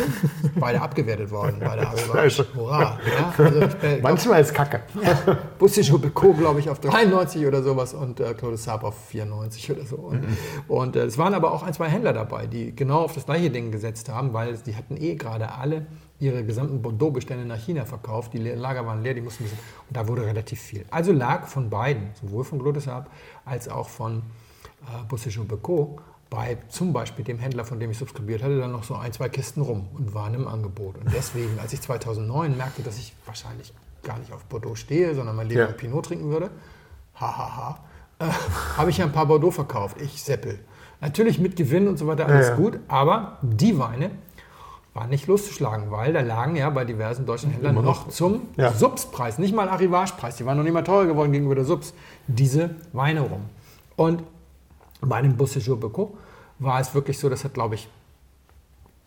Beide abgewertet worden bei der Arrivage. Hurra. Ja, also ich bin- Manchmal ist Kacke. Bussicho Beco, glaube ich, auf 93 oder sowas und äh, Claude Saab auf 94 oder so. Und, und äh, es waren aber auch ein, zwei Händler dabei, die genau auf das gleiche Ding gesetzt haben, weil die hatten eh gerade alle ihre gesamten Bordeaux-Bestände nach China verkauft. Die Lager waren leer, die mussten bisschen, und da wurde relativ viel. Also lag von beiden, sowohl von Claude Saab als auch von äh, Bussicho Beco, bei zum Beispiel dem Händler, von dem ich subskribiert hatte, dann noch so ein, zwei Kisten rum und waren im Angebot. Und deswegen, als ich 2009 merkte, dass ich wahrscheinlich gar nicht auf Bordeaux stehe, sondern mein Leben Ja. Pinot trinken würde, hahaha, äh, habe ich ja ein paar Bordeaux verkauft. Ich seppel. Natürlich mit Gewinn und so weiter, alles Ja, ja. gut, aber die Weine waren nicht loszuschlagen, weil da lagen ja bei diversen deutschen Händlern noch, noch. zum Ja. Subspreis, nicht mal Arrivagepreis, die waren noch nicht mal teurer geworden gegenüber der Subs, diese Weine rum. Und bei dem Bus de Beco war es wirklich so, das hat, glaube ich,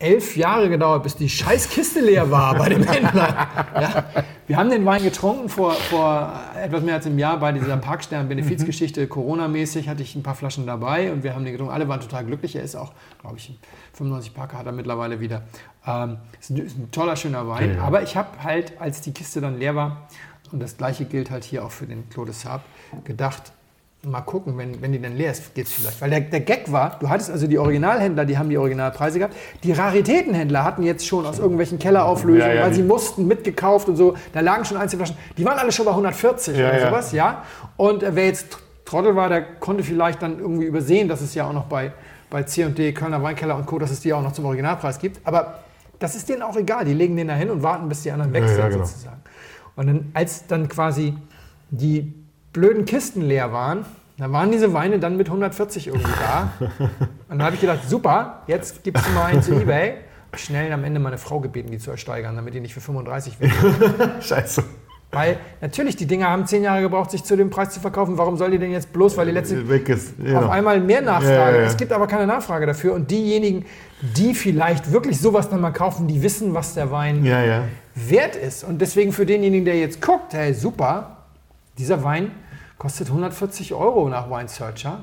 elf Jahre gedauert, bis die Scheißkiste leer war bei dem Händler. Ja. Wir haben den Wein getrunken vor, vor etwas mehr als einem Jahr bei dieser Parkstern-Benefizgeschichte. Corona-mäßig hatte ich ein paar Flaschen dabei und wir haben den getrunken. Alle waren total glücklich. Er ist auch, glaube ich, 95 Parker hat er mittlerweile wieder. Ähm, ist, ein, ist ein toller, schöner Wein. Ja. Aber ich habe halt, als die Kiste dann leer war, und das gleiche gilt halt hier auch für den Claude Saab, gedacht, Mal gucken, wenn, wenn die dann leer ist, geht es vielleicht. Weil der, der Gag war, du hattest also die Originalhändler, die haben die Originalpreise gehabt. Die Raritätenhändler hatten jetzt schon aus irgendwelchen Kellerauflösungen, Ja, ja, weil die- sie mussten, mitgekauft und so. Da lagen schon Einzelflaschen. Die waren alle schon bei 140 Ja, oder ja. sowas, ja. Und äh, wer jetzt Trottel war, der konnte vielleicht dann irgendwie übersehen, dass es ja auch noch bei, bei C&D, Kölner Weinkeller und Co., dass es die auch noch zum Originalpreis gibt. Aber das ist denen auch egal. Die legen den da hin und warten, bis die anderen weg Ja, sind ja, genau. sozusagen. Und dann, als dann quasi die blöden Kisten leer waren, dann waren diese Weine dann mit 140 irgendwie da. Und dann habe ich gedacht, super, jetzt gibst du mal einen zu Ebay. Schnell am Ende meine Frau gebeten, die zu ersteigern, damit die nicht für 35 wird. Scheiße. Weil natürlich, die Dinger haben zehn Jahre gebraucht, sich zu dem Preis zu verkaufen. Warum soll die denn jetzt bloß, weil die letzte Weg ist. auf Genau. einmal mehr Nachfrage. Ja, ja, ja. Es gibt aber keine Nachfrage dafür. Und diejenigen, die vielleicht wirklich sowas dann mal kaufen, die wissen, was der Wein wert ist. Und deswegen für denjenigen, der jetzt guckt, hey, super, dieser Wein kostet 140 Euro nach Wine Searcher.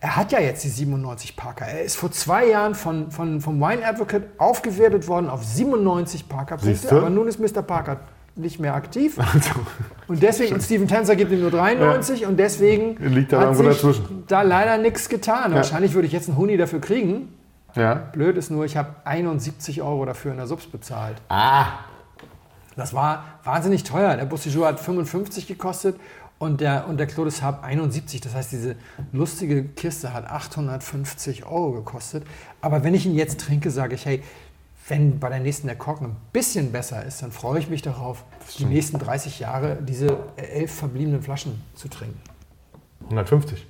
Er hat ja jetzt die 97 Parker. Er ist vor zwei Jahren von, von, vom Wine Advocate aufgewertet worden auf 97 Parker-Punkte. Siehste? Aber nun ist Mr. Parker nicht mehr aktiv. Und deswegen, und Steven Tanzer gibt ihm nur 93 und deswegen Liegt da hat sich dazwischen. da leider nichts getan. Wahrscheinlich würde ich jetzt einen Huni dafür kriegen. Ja. Blöd ist nur, ich habe 71 Euro dafür in der Subs bezahlt. Ah. Das war wahnsinnig teuer. Der Boussigeau hat 55 gekostet und der, und der Claude Saab 71. Das heißt, diese lustige Kiste hat 850 Euro gekostet. Aber wenn ich ihn jetzt trinke, sage ich, hey, wenn bei der nächsten der Korken ein bisschen besser ist, dann freue ich mich darauf, die nächsten 30 Jahre diese elf verbliebenen Flaschen zu trinken. 150.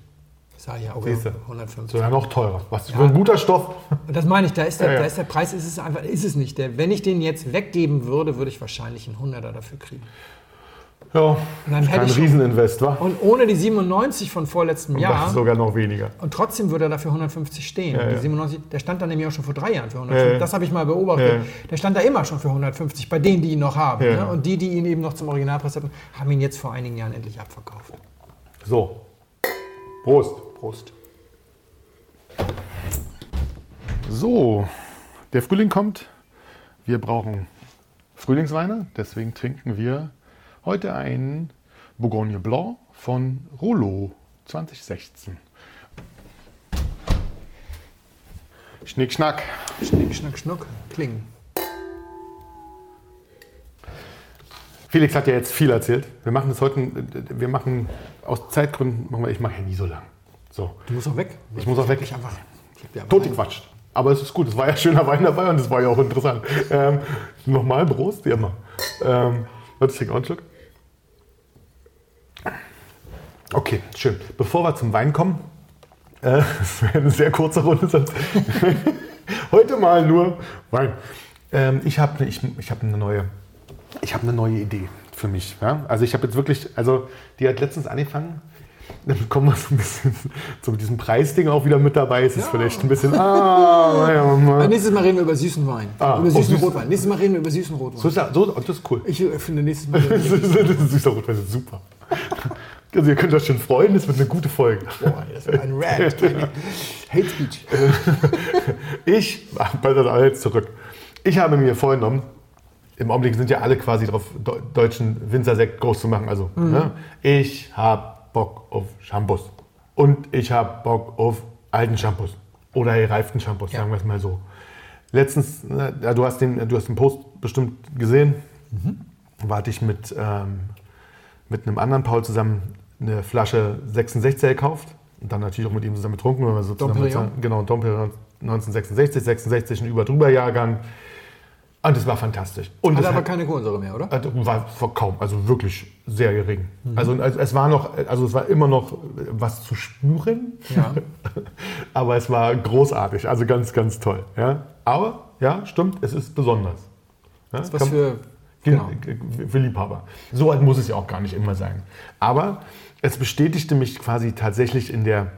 Ich sage ja, auch Siehste. 150. Sogar noch teurer. Was für ein guter Stoff. Und das meine ich, da ist der, Ja, ja. Da ist der Preis, ist es einfach, ist es nicht. Der, wenn ich den jetzt weggeben würde, würde ich wahrscheinlich einen 100er dafür kriegen. Ja. dann Kein ich Rieseninvest, wa? Und ohne die 97 von vorletztem Das Jahr. sogar noch weniger. Und trotzdem würde er dafür 150 stehen. Ja, Die ja. 97, der stand dann nämlich auch schon vor drei Jahren für 150. Ja, ja. Das habe ich mal beobachtet. Ja, ja. Der stand da immer schon für 150, bei denen, die ihn noch haben. Ja, ne? ja. Und die, die ihn eben noch zum Originalpreis hatten, haben ihn jetzt vor einigen Jahren endlich abverkauft. So. Prost. Prost. So, der Frühling kommt. Wir brauchen Frühlingsweine, deswegen trinken wir heute einen Bourgogne Blanc von Rollo 2016. Schnick, schnack. Schnick, schnack, schnuck, klingen. Felix hat ja jetzt viel erzählt. Wir machen das heute, wir machen aus Zeitgründen, ich mache ja nie so lang. So, Du musst auch weg. ich muss auch weg. Ich einfach. Ich hab dir einfach Tot rein- gequatscht. Aber es ist gut, es war ja schöner Wein dabei und es war ja auch interessant. Ähm, Nochmal Prost, wie immer. Ähm, warte, ich trinke auch einen Schluck. Okay, schön. Bevor wir zum Wein kommen, äh, das wäre eine sehr kurze Runde, sonst heute mal nur Wein. Ähm, ich habe ich, ich hab eine neue, ich habe eine neue Idee für mich. Ja? Also ich habe jetzt wirklich, also die hat letztens angefangen. Dann kommen wir so ein bisschen zu diesem Preisding auch wieder mit dabei. Es ist vielleicht ein bisschen, ah, ja, mal. Nächstes Mal reden wir über süßen Wein. Ah, über oh, süßen süß. Rotwein. Nächstes Mal reden wir über süßen Rotwein. So ist ja, so, das ist cool. Ich äh, finde nächstes Mal. Das ist- das ist Süßer Rotwein ist super. Also ihr könnt euch schon freuen, es wird eine gute Folge. Boah, das war ein Rant. Hate Speech. Ich, bei der jetzt zurück. Ich habe mir vorgenommen, im Augenblick sind ja alle quasi drauf, deu- deutschen Winzersekt groß zu machen. Also, ne? ich habe Bock auf Shampoos. Und ich habe Bock auf alten Shampoos. Oder gereiften Shampoos, Ja. sagen wir es mal so. Letztens, ne, ja, du, hast den, du hast den Post bestimmt gesehen, war hatte ich mit, ähm, mit einem anderen Paul zusammen eine Flasche 66er gekauft. Und dann natürlich auch mit ihm zusammen getrunken. Weil wir so zusammen genau, Dom Perignon 1966, 66 ein Über-Drüber-Jahrgang. Und es war fantastisch. Und Hat es aber hat, keine Kohlensäure mehr, oder? also war vor kaum, also wirklich sehr gering. Also, also es war noch, also es war immer noch was zu spüren, Ja. aber es war großartig, also ganz, ganz toll. Ja? Aber ja, stimmt, es ist besonders. Ja, Was kann- für. Genau. Für Liebhaber. So alt muss es ja auch gar nicht immer sein. Aber es bestätigte mich quasi tatsächlich in der,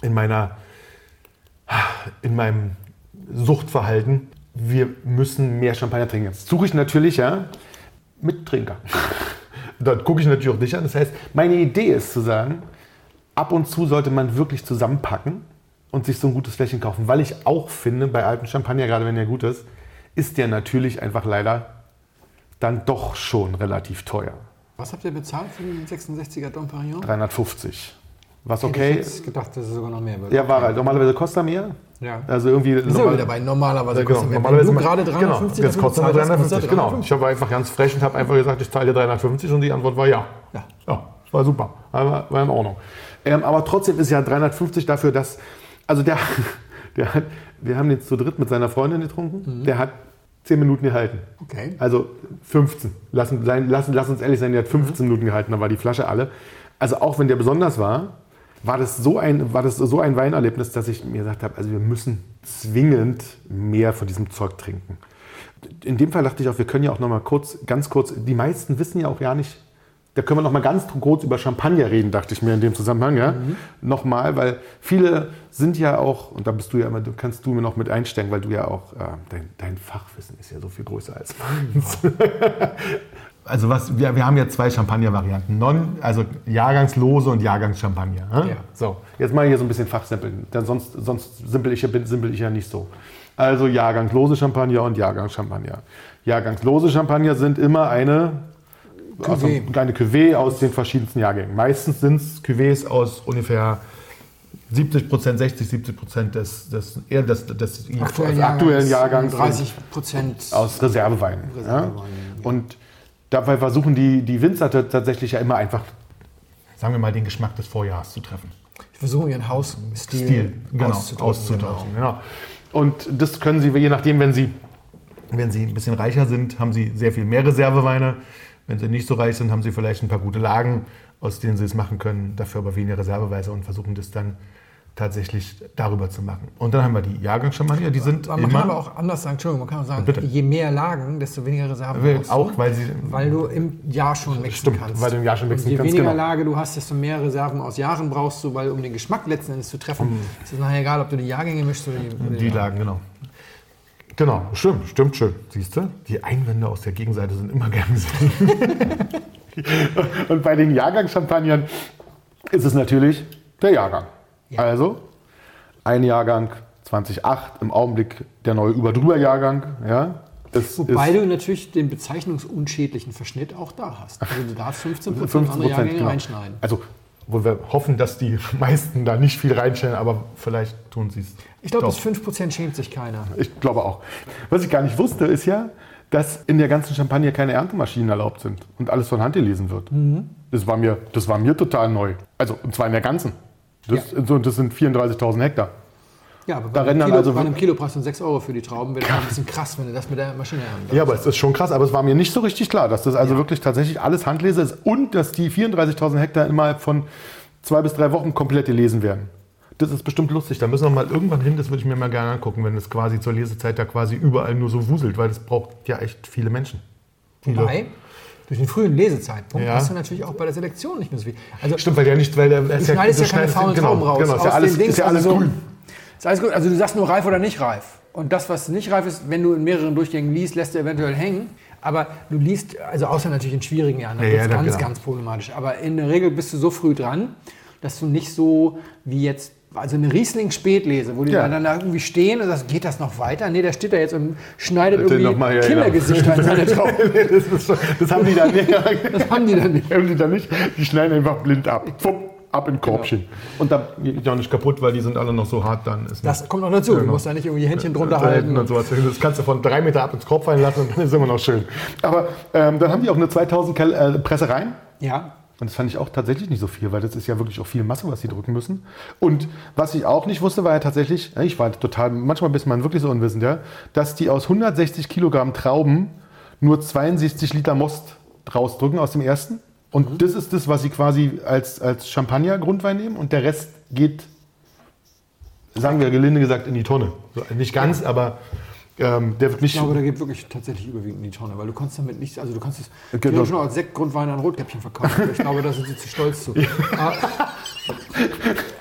in meiner, in meinem Suchtverhalten. Wir müssen mehr Champagner trinken. Jetzt suche ich natürlich ja mit Trinker. Dort gucke ich natürlich auch dich an. Das heißt, meine Idee ist zu sagen, ab und zu sollte man wirklich zusammenpacken und sich so ein gutes Fläschchen kaufen. Weil ich auch finde, bei alten Champagner, gerade wenn der gut ist, ist der natürlich einfach leider dann doch schon relativ teuer. Was habt ihr bezahlt für den 66er Dom Perignon? 350. Was Hätte okay? Ich jetzt gedacht, dass es sogar noch mehr wird. Ja, war halt. Normalerweise kostet er mehr. Ja. Also irgendwie. Sind normal- wieder bei normalerweise. Genau. kostet- Normalerweise du gerade 350 Genau, jetzt kostet er bezahlt hast, 350. kostet er Genau. 350. Ich habe einfach ganz frech und habe einfach gesagt, ich zahle dir 350 und die Antwort war ja. Ja. Ja, war super. War, war in Ordnung. Ähm, aber trotzdem ist ja 350 dafür, dass. Also der, der hat, wir haben jetzt zu dritt mit seiner Freundin getrunken. Der hat 10 Minuten gehalten. Okay. Also 15. Lass, lass, lass uns ehrlich sein, der hat 15 Minuten gehalten, dann war die Flasche alle. Also auch wenn der besonders war, war das so ein, war das so ein Weinerlebnis, dass ich mir gesagt habe, also wir müssen zwingend mehr von diesem Zeug trinken. In dem Fall dachte ich auch, wir können ja auch noch mal kurz, ganz kurz, die meisten wissen ja auch gar nicht, da können wir noch mal ganz kurz über Champagner reden, dachte ich mir in dem Zusammenhang, ja. Nochmal, weil viele sind ja auch, und da bist du ja immer, kannst du mir noch mit einsteigen, weil du ja auch, äh, dein, dein Fachwissen ist ja so viel größer als meins. Also was, wir, wir haben ja zwei Champagner-Varianten. Non, also Jahrgangslose und Jahrgangschampagner. Ne? Ja. So, jetzt mal hier so ein bisschen Fachsimpeln. Denn sonst, sonst simpel ich, ja- bin- simpel ich ja nicht so. Also Jahrgangslose Champagner und Jahrgangschampagner. Jahrgangslose Champagner sind immer eine einem- eine Cuvée aus den verschiedensten Jahrgängen. Meistens sind es Cuvées aus ungefähr 70 Prozent, 60, 70 Prozent des, des, eher des, des Aktuellen, aktuellen Jahrgangs. und- 30 Prozent. aus Reserveweinen. Reserveweinen, ja? Und dabei versuchen die, die Winzer tatsächlich ja immer einfach, sagen wir mal, den Geschmack des Vorjahres zu treffen. Wir versuchen ihren Hausstil Stil, genau, auszutauschen. Genau. Und das können sie, je nachdem, wenn sie, wenn sie ein bisschen reicher sind, haben sie sehr viel mehr Reserveweine. Wenn sie nicht so reich sind, haben sie vielleicht ein paar gute Lagen, aus denen sie es machen können, dafür aber weniger Reserveweise und versuchen das dann tatsächlich darüber zu machen. Und dann haben wir die Jahrgangschampagner, die sind man immer, kann aber auch anders sagen, Entschuldigung, man kann auch sagen, Bitte. je mehr Lagen, desto weniger Reserven Will- brauchst du, auch, weil sie- weil du im Jahr schon mixen Stimmt, kannst. weil du im Jahr schon mixen je kannst, weniger genau. Lage du hast, desto mehr Reserven aus Jahren brauchst du, weil um den Geschmack letzten Endes zu treffen, ist es nachher egal, ob du die Jahrgänge mischst oder die, oder Die Lagen, genau. Genau, stimmt, stimmt schön. Siehst du? Die Einwände aus der Gegenseite sind immer gern gesehen. Und bei den Jahrgangschampagnern ist es natürlich der Jahrgang. Ja. Also ein Jahrgang 2008, im Augenblick der neue Überdrüber-Jahrgang. Ja, es Wobei du natürlich den bezeichnungsunschädlichen Verschnitt auch da hast. Also du darfst 15 Prozent 15 andere Jahrgänge genau. reinschneiden. Also, wo wir hoffen, dass die meisten da nicht viel reinstellen, aber vielleicht tun sie es. Ich glaube, bis 5 Prozent schämt sich keiner. Ich glaube auch. Was ich gar nicht wusste, ist ja, dass in der ganzen Champagne keine Erntemaschinen erlaubt sind und alles von Hand gelesen wird. Mhm. Das, war mir, das war mir total neu. Also, und zwar in der ganzen. Das, so, das sind 34.000 Hektar. Ja, aber Da bei, rennen einem Kilo, also bei einem Kilopreis von 6 Euro für die Trauben wäre das ein bisschen krass, wenn du das mit der Maschine ernten Ja, aber es ist schon krass. Aber es war mir nicht so richtig klar, dass das also wirklich tatsächlich alles Handlese ist und dass die 34.000 Hektar innerhalb von zwei bis drei Wochen komplett gelesen werden. Das ist bestimmt lustig. Da müssen wir mal irgendwann hin, das würde ich mir mal gerne angucken, wenn es quasi zur Lesezeit da quasi überall nur so wuselt, weil das braucht ja echt viele Menschen. Viele. Wobei, durch den frühen Lesezeitpunkt Ja. hast du natürlich auch bei der Selektion nicht mehr so viel. Also, Stimmt, weil der nicht, weil der du schneidest ja keine faulen genau, Trauben raus. Genau, ist ja aus alles, Dings, ist ja also alles so- grün. Ist alles gut. Also du sagst nur reif oder nicht reif. Und das, was nicht reif ist, wenn du in mehreren Durchgängen liest, lässt du eventuell hängen. Aber du liest, also außer natürlich in schwierigen Jahren, da Ja, wird ja, ganz, genau. ganz problematisch. Aber in der Regel bist du so früh dran, dass du nicht so wie jetzt, also eine Riesling-Spätlese, wo die Ja. dann da irgendwie stehen und sagst, geht das noch weiter? Nee, der steht da jetzt und schneidet Bitte irgendwie mal, ja, ja. Kindergesichter in seine Trauben. das, ist, schon- das haben die dann nicht. Das haben die dann nicht. haben die dann nicht. Die schneiden einfach blind ab. Fupp, ab in Korbchen. Und dann geht die auch nicht kaputt, weil die sind alle noch so hart dann. Ist Das kommt noch dazu. Du Genau. musst da nicht irgendwie die Händchen drunter Da halten. und sowas. Das kannst du von drei Meter ab ins Korb fallen lassen und dann ist immer noch schön. Aber ähm, dann haben die auch eine 2000 Kel äh, Pressereien. Ja, Und das fand ich auch tatsächlich nicht so viel, weil das ist ja wirklich auch viel Masse, was sie drücken müssen. Und was ich auch nicht wusste, war ja tatsächlich, ich war total, manchmal ist man wirklich so unwissend, ja, dass die aus 160 Kilogramm Trauben nur 62 Liter Most rausdrücken aus dem ersten. Und das ist das, was sie quasi als, als Champagner-Grundwein nehmen. Und der Rest geht, sagen wir gelinde gesagt, in die Tonne. Nicht ganz, aber ähm, der wird nicht. ich glaube, da geht wirklich tatsächlich überwiegend in die Tonne, weil du kannst damit nicht, also du kannst es Genau. noch als Sektgrundwein an Rotkäppchen verkaufen. ich glaube, da sind sie zu stolz zu. Aber-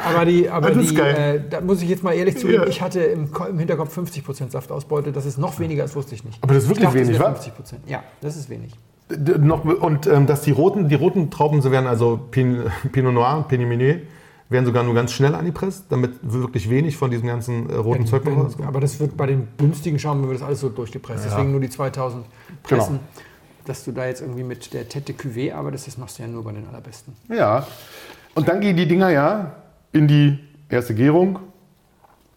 Aber die, aber Das ist die geil. äh, da muss ich jetzt mal ehrlich zugeben, Ja. ich hatte im, im Hinterkopf 50% Saftausbeute. Das ist noch weniger, das wusste ich nicht. Aber das ist wirklich ich dachte, wenig, es wäre wa? 50%. Ja, das ist wenig. D- Noch, und ähm, dass die roten, die roten Trauben, so werden also Pin, Pinot Noir Pinot Meunier, werden sogar nur ganz schnell angepresst, damit wirklich wenig von diesem ganzen äh, roten Zeug noch rauskommt. Aber das wird bei den günstigen Schaumweinen wird das alles so durchgepresst. Ja. Deswegen nur die 2000 Pressen. Genau. Dass du da jetzt irgendwie mit der Tete Cuvée arbeitest, das machst du ja nur bei den allerbesten. Ja. Und dann gehen die Dinger ja in die erste Gärung.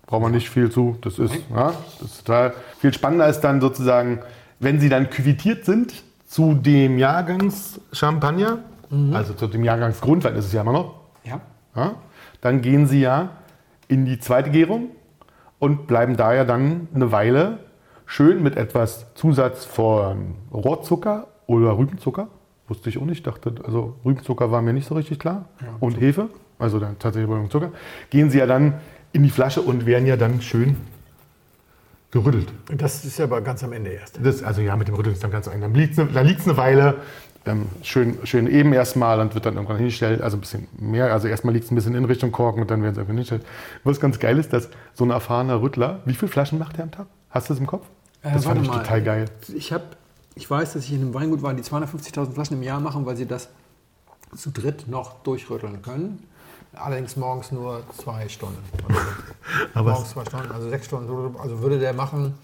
Braucht man nicht viel zu. Das ist, ja, das ist total viel spannender ist dann sozusagen, wenn sie dann küvitiert sind zu dem Jahrgangs Champagner, also zu dem Jahrgangsgrundwein ist es ja immer noch, Ja? Ja? Dann gehen sie ja in die zweite Gärung und bleiben da ja dann eine Weile schön mit etwas Zusatz von Rohrzucker oder Rübenzucker. Wusste ich auch nicht. Dachte, also Rübenzucker war mir nicht so richtig klar. und Hefe, also dann tatsächlich Rübenzucker. Gehen sie ja dann in die Flasche und werden ja dann schön gerüttelt. Das ist ja aber ganz am Ende erst. Das, also ja, mit dem Rütteln ist dann ganz so ein. Dann liegt es eine, eine Weile, ähm, schön, schön eben erstmal und wird dann irgendwann hingestellt, also ein bisschen mehr. Also erstmal liegt es ein bisschen in Richtung Korken und dann werden sie irgendwann hingestellt. Was ganz geil ist, dass so ein erfahrener Rüttler, wie viele Flaschen macht er am Tag? Hast du das im Kopf? Äh, das fand ich mal. total geil. Ich, hab, ich weiß, dass ich in einem Weingut war, die 250.000 Flaschen im Jahr machen, weil sie das zu dritt noch durchrütteln können. Allerdings morgens nur zwei Stunden. Also Aber morgens zwei Stunden, also sechs Stunden. Also würde der machen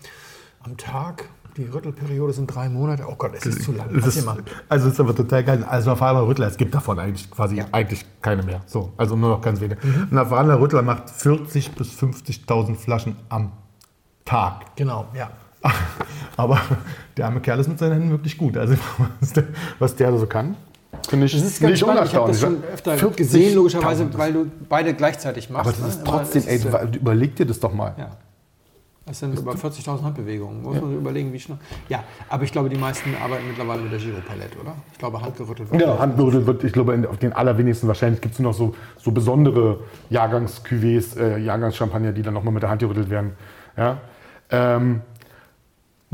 am Tag, die Rüttelperiode sind drei Monate. Oh Gott, es ist zu lang. Das ist, also es ist aber total geil. Also erfahrener Rüttler, es gibt davon eigentlich quasi eigentlich keine mehr. So, also nur noch ganz wenige. Ein erfahrener Rüttler macht 40 bis 50.000 Flaschen am Tag. Genau, ja. Aber der arme Kerl ist mit seinen Händen wirklich gut. Also was der, was der so kann, finde ich Das ist ganz nicht spannend. Ich habe das schon unerstaunlich. öfter 40.000, gesehen, logischerweise, weil du beide gleichzeitig machst. Aber das ist ne? trotzdem, ey, äh, überleg dir das doch mal. Ja. Das sind über 40.000 Handbewegungen. Muss man sich überlegen, wie schnell. Ja, aber ich glaube, die meisten arbeiten mittlerweile mit der Giropalette, oder? Ich glaube, handgerüttelt wird. Ja, Handgerüttelt wird, ich glaube, auf den allerwenigsten wahrscheinlich gibt es noch so, so besondere Jahrgangs-Cuvées, äh, Jahrgangschampagner, die dann nochmal mit der Hand gerüttelt werden. Ja? Ähm,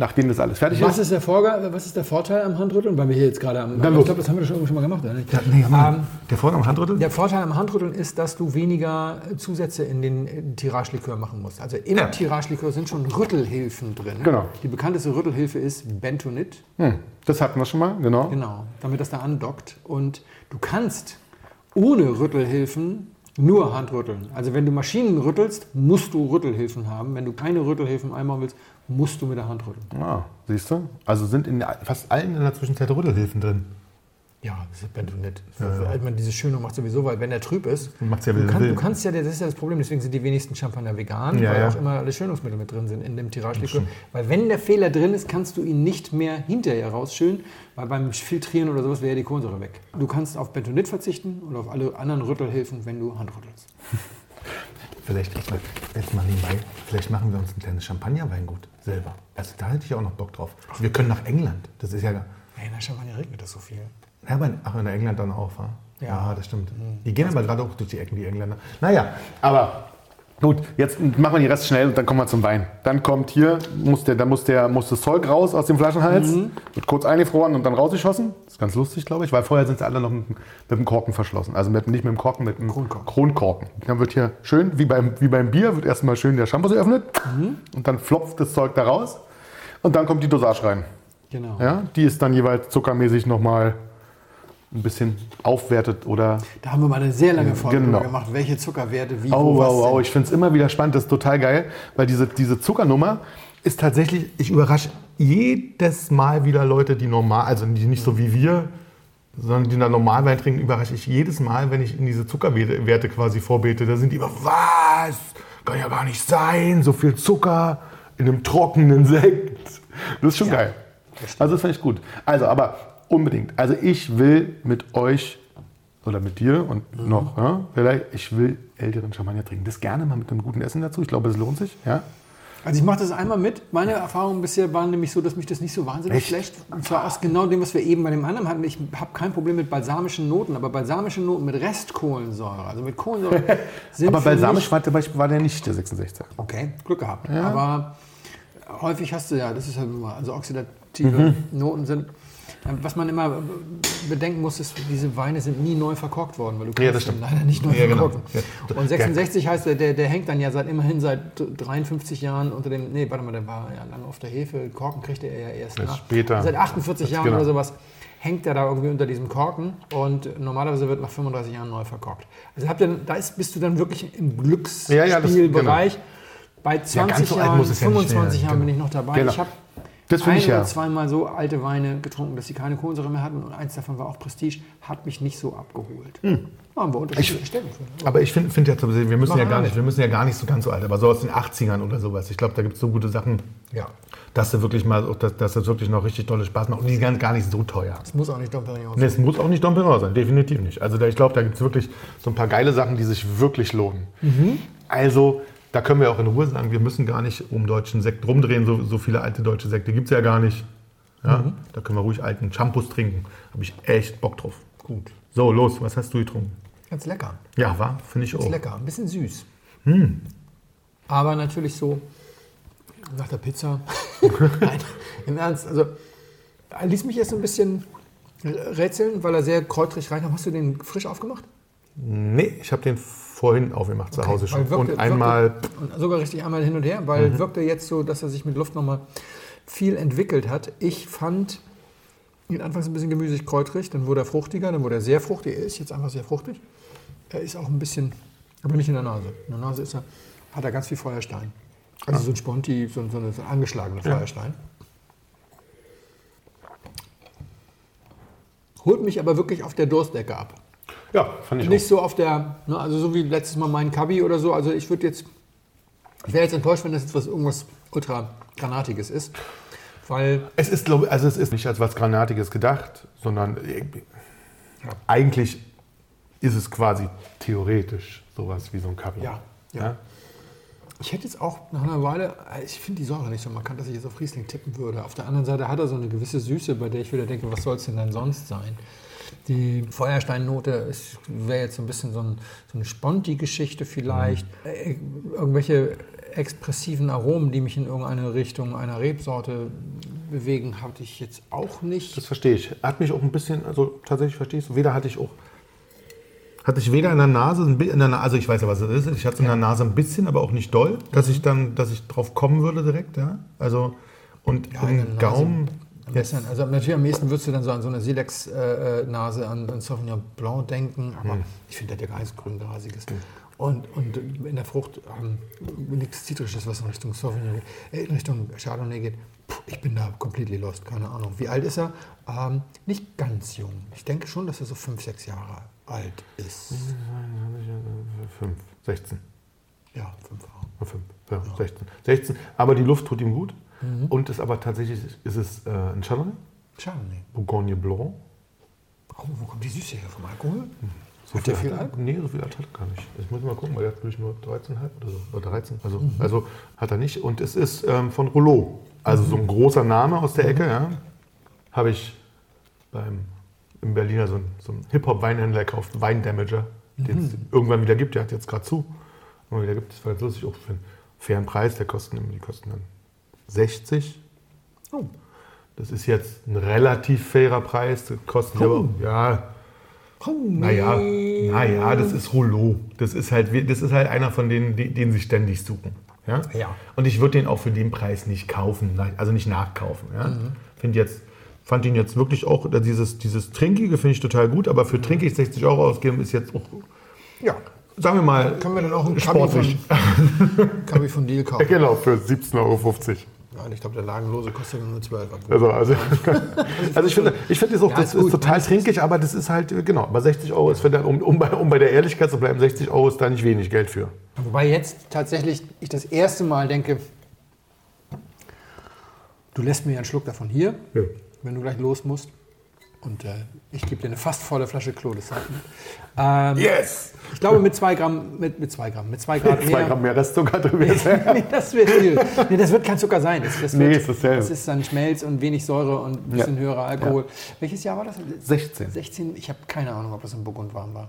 nachdem das alles fertig Was ist. ist, der Vorga was ist der Vorteil am Handrütteln? Weil wir hier jetzt gerade am. Dann ich glaube, das haben wir schon schon mal gemacht, oder nicht? nee, Ähm, der Vorname Handrütteln? Der Vorteil am Handrütteln ist, dass du weniger Zusätze in den Tiragelikör machen musst. Also im Ja. Tiragelikör sind schon Rüttelhilfen drin. Genau. Die bekannteste Rüttelhilfe ist Bentonit. Hm, das hatten wir schon mal, genau. Genau, damit das da andockt. Und du kannst ohne Rüttelhilfen nur Handrütteln. Also wenn du Maschinen rüttelst, musst du Rüttelhilfen haben. Wenn du keine Rüttelhilfen einbauen willst, musst du mit der Hand rütteln. Ah, siehst du? Also sind in fast allen in der Zwischenzeit Rüttelhilfen drin. Ja, das ist Bentonit. Also man diese Schönung macht sowieso, weil wenn der trüb ist, ja du, kann, du kannst ja, das ist ja das Problem, deswegen sind die wenigsten Champagner vegan, Ja, weil ja. auch immer alle Schönungsmittel mit drin sind in dem Tiragelikör. Weil wenn der Fehler drin ist, kannst du ihn nicht mehr hinterher rausschölen, weil beim Filtrieren oder sowas wäre ja die Kohlensäure weg. Du kannst auf Bentonit verzichten und auf alle anderen Rüttelhilfen, wenn du Handrüttelst. Vielleicht jetzt mal, jetzt mal nebenbei, vielleicht machen wir uns ein kleines Champagnerweingut selber. Also da hätte ich auch noch Bock drauf. Wir können nach England. Das ist ja. Hey, in der Champagner regnet das so viel. Ja, aber ach, in England dann auch, wa? Ja. Ja, das stimmt. Die gehen aber gerade auch durch die Ecken, die Engländer. Naja, aber gut, jetzt machen wir den Rest schnell und dann kommen wir zum Wein. Dann kommt hier, muss, der, dann muss, der, muss das Zeug raus aus dem Flaschenhals, wird kurz eingefroren und dann rausgeschossen. Das ist ganz lustig, glaube ich, weil vorher sind sie alle noch mit, mit dem Korken verschlossen. Also mit, nicht mit dem Korken, mit dem Kronkorken. Kronkorken. Dann wird hier schön, wie beim, wie beim Bier, wird erstmal schön der Shampoos geöffnet und dann flopft das Zeug da raus und dann kommt die Dosage rein. Genau. Ja, die ist dann jeweils zuckermäßig nochmal ein bisschen aufwertet oder. Da haben wir mal eine sehr lange Folge Genau. gemacht, welche Zuckerwerte wie Oh, wo was wow, wow. sind. Ich finde es immer wieder spannend, das ist total geil, weil diese, diese Zuckernummer ist tatsächlich, ich überrasche jedes Mal wieder Leute, die normal, also die nicht so wie wir, sondern die dann Normalwein trinken, überrasche ich jedes Mal, wenn ich in diese Zuckerwerte quasi vorbete. Da sind die immer, was? Kann ja gar nicht sein, so viel Zucker in einem trockenen Sekt. Das ist schon geil. Also das finde ich gut. Also, aber unbedingt. Also ich will mit euch oder mit dir und Mhm. noch, ja, vielleicht, ich will älteren Champagner trinken. Das gerne mal mit einem guten Essen dazu. Ich glaube, es lohnt sich. Ja. Also ich mache das einmal mit. Meine Erfahrungen bisher waren nämlich so, dass mich das nicht so wahnsinnig Echt? schlecht. Und zwar aus genau dem, was wir eben bei dem anderen hatten. Ich habe kein Problem mit balsamischen Noten, aber balsamische Noten mit Restkohlensäure, also mit Kohlensäure, sind Aber balsamisch war, war der nicht der 66. Okay, Glück gehabt. Aber häufig hast du ja, das ist halt immer, also oxidative Mhm. Noten sind. Ähm, Was man immer bedenken muss, ist, diese Weine sind nie neu verkorkt worden, weil du Ja, kannst stimmt. leider nicht neu Ja, genau. verkorken. Ja. Und 66 heißt, der, der, hängt dann ja seit immerhin seit 53 Jahren unter dem, nee, warte mal, der war ja lange auf der Hefe, Korken kriegte er ja erst nach. später. Seit 48 Jetzt Jahren genau. oder sowas hängt er da irgendwie unter diesem Korken und normalerweise wird nach 35 Jahren neu verkorkt. Also habt ihr, da ist, bist du dann wirklich im Ja, ja, das- Glücksspielbereich. Bei Ja, 20 ganz so Jahren, muss es ja nicht 25 werden. Jahren bin Genau. ich noch dabei. Genau. Ich habe Das finde ich ja. oder zweimal so alte Weine getrunken, dass sie keine Kohlensäure mehr hatten und eins davon war auch Prestige, hat mich nicht so abgeholt. Hm. Haben wir unterschiedliche Stellen für. Aber ich finde find ja, wir müssen ja gar nicht, wir müssen ja gar nicht so ganz so alt, aber so aus den 80ern oder sowas. Ich glaube, da gibt es so gute Sachen, Ja. dass du wirklich mal, dass, dass das wirklich noch richtig tolle Spaß macht. Und die sind gar nicht so teuer. Es muss auch nicht Dom Perignon Und sein. es muss auch nicht Dom Perignon sein, definitiv nicht. Also da, ich glaube, da gibt es wirklich so ein paar geile Sachen, die sich wirklich lohnen. Also da können wir auch in Ruhe sagen, wir müssen gar nicht um deutschen Sekt rumdrehen. So, so viele alte deutsche Sekte gibt es ja gar nicht. Ja? Da können wir ruhig alten Shampoos trinken. Habe ich echt Bock drauf. Gut. So, los, was hast du getrunken? Ganz lecker. Ja, war, finde ich Ganz auch. lecker. Ein bisschen süß. Hm. Aber natürlich so nach der Pizza. Nein, im Ernst. Also, er ließ mich erst so ein bisschen rätseln, weil er sehr kräutrig reinkam. Hast du den frisch aufgemacht? Nee, ich habe den vorhin aufgemacht zu Hause schon. Wirkte- und einmal, Wirkte, und sogar richtig einmal hin und her, weil Mhm. wirkte jetzt so, dass er sich mit Luft nochmal viel entwickelt hat. Ich fand ihn anfangs ein bisschen gemüsig kräutrig, dann wurde er fruchtiger, dann wurde er sehr fruchtig. Er ist jetzt einfach sehr fruchtig. Er ist auch ein bisschen, aber nicht in der Nase. In der Nase ist er, hat er ganz viel Feuerstein. Also so ein Sponti, so, ein- so, ein angeschlagener Feuerstein. Holt mich aber wirklich auf der Durstdecke ab. Ja, fand ich Nicht auch. so auf der, ne, also so wie letztes Mal mein Kabi oder so. Also ich würde jetzt, ich wäre jetzt enttäuscht, wenn das jetzt was, irgendwas ultra Granatiges ist. Weil, Es ist, glaube ich, also es ist nicht als was Granatiges gedacht, sondern irgendwie- eigentlich ist es quasi theoretisch sowas wie so ein Kaffee. Ja, ja. ich hätte jetzt auch nach einer Weile, ich finde die Säure nicht so markant, dass ich jetzt auf Riesling tippen würde. Auf der anderen Seite hat er so eine gewisse Süße, bei der ich wieder denke, was soll es denn dann sonst sein? Die Feuersteinnote wäre jetzt so ein bisschen so, ein, so eine Sponti-Geschichte vielleicht. Äh, irgendwelche expressiven Aromen, die mich in irgendeine Richtung einer Rebsorte bewegen, hatte ich jetzt auch nicht. Das verstehe ich. Hat mich auch ein bisschen, also tatsächlich verstehe ich es. Weder hatte ich auch, hatte ich weder in der Nase, in der, Na- also ich weiß ja, was es ist. Ich hatte es in der Nase ein bisschen, aber auch nicht doll, dass ich dann, dass ich drauf kommen würde direkt, ja. Also, und Ja, im Gaumen, Am besten, also natürlich am meisten würdest du dann so an so eine Silex-Nase, an, an Sauvignon Blanc denken, aber Hm. ich finde, der hat ja gar nichts grüngrasiges. Und, und in der Frucht ähm, nichts Zitrisches, was in Richtung Sauvignon geht, äh, in Richtung Chardonnay geht. Puh, ich bin da completely lost, keine Ahnung. Wie alt ist er? Ähm, nicht ganz jung. Ich denke schon, dass er so fünf, sechs Jahre alt ist. Hm. 5, 16. Ja, fünf Jahre. Ja, fünf, ja, 16. 16. Aber die Luft tut ihm gut. Mhm. Und ist aber tatsächlich ist es äh, ein Chardonnay, Chardonnay. Bourgogne Blanc. Oh, wo kommt die Süße her? Vom Alkohol? So Hat der viel Alkohol? Nee, so viel hat er gar nicht. Ich muss mal gucken, weil er hat glaube ich nur 13,5 oder so. Oder 13. Also, Mhm. also hat er nicht. Und es ist ähm, von Rouleau. Also so ein großer Name aus Mhm. der Ecke. Ja. Habe ich beim, im Berliner so einen, so einen Hip-Hop-Weinhändler gekauft, Weindamager, den es Mhm. irgendwann wieder gibt. Der hat jetzt gerade zu. Und wieder gibt es, war ganz lustig, auch für einen fairen Preis. Der kosten, die kosten dann 60. Oh. Das ist jetzt ein relativ fairer Preis. Das kostet aber, ja, naja, naja, das ist Rouleau. Das ist halt, das ist halt einer von denen, die, den sie ständig suchen. Ja? Ja. Und ich würde den auch für den Preis nicht kaufen, also nicht nachkaufen. Ja? Finde jetzt fand ihn jetzt wirklich auch, dieses, dieses Trinkige finde ich total gut, aber für Trinkig 60 Euro ausgeben ist jetzt auch, Ja. sagen wir mal, Können wir dann auch einen Kabi von. Kabi von Deal kaufen? Genau, für 17,50 Euro. Ja, ich glaube, der Lagenlose kostet nur 12 Euro. Also, also, also ich finde, ich finde das auch, Ja, das ist total trinkig, aber das ist halt, äh, genau, bei 60 Euro ist, um, um, bei, um bei der Ehrlichkeit zu bleiben, 60 Euro ist da nicht wenig Geld für. Wobei jetzt tatsächlich ich das erste Mal denke, du lässt mir einen Schluck davon hier, Ja. wenn du gleich los musst. Und äh, ich gebe dir eine fast volle Flasche Klodes. Ähm, Yes! Ich glaube mit zwei Gramm, mit, mit zwei Gramm, mit zwei Grad Zwei mehr. Gramm mehr Restzucker drin. nee, das wird viel. Nee, das wird kein Zucker sein. Das, das, Nee, wird, ist dasselbe. das ist dann Schmelz und wenig Säure und ein bisschen Ja. höherer Alkohol. Welches Jahr war das? 16. 16. Ich habe keine Ahnung, ob das in Burgund warm war.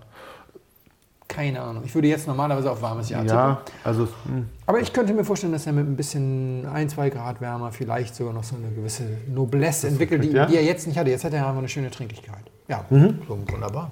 Keine Ahnung. Ich würde jetzt normalerweise auf warmes Jahr tippen. Ja, also hm, Aber ich könnte mir vorstellen, dass er mit ein bisschen ein, zwei Grad wärmer vielleicht sogar noch so eine gewisse Noblesse entwickelt, die, ja. die er jetzt nicht hatte. Jetzt hat er einfach eine schöne Trinkigkeit. Ja, Mhm. so wunderbar.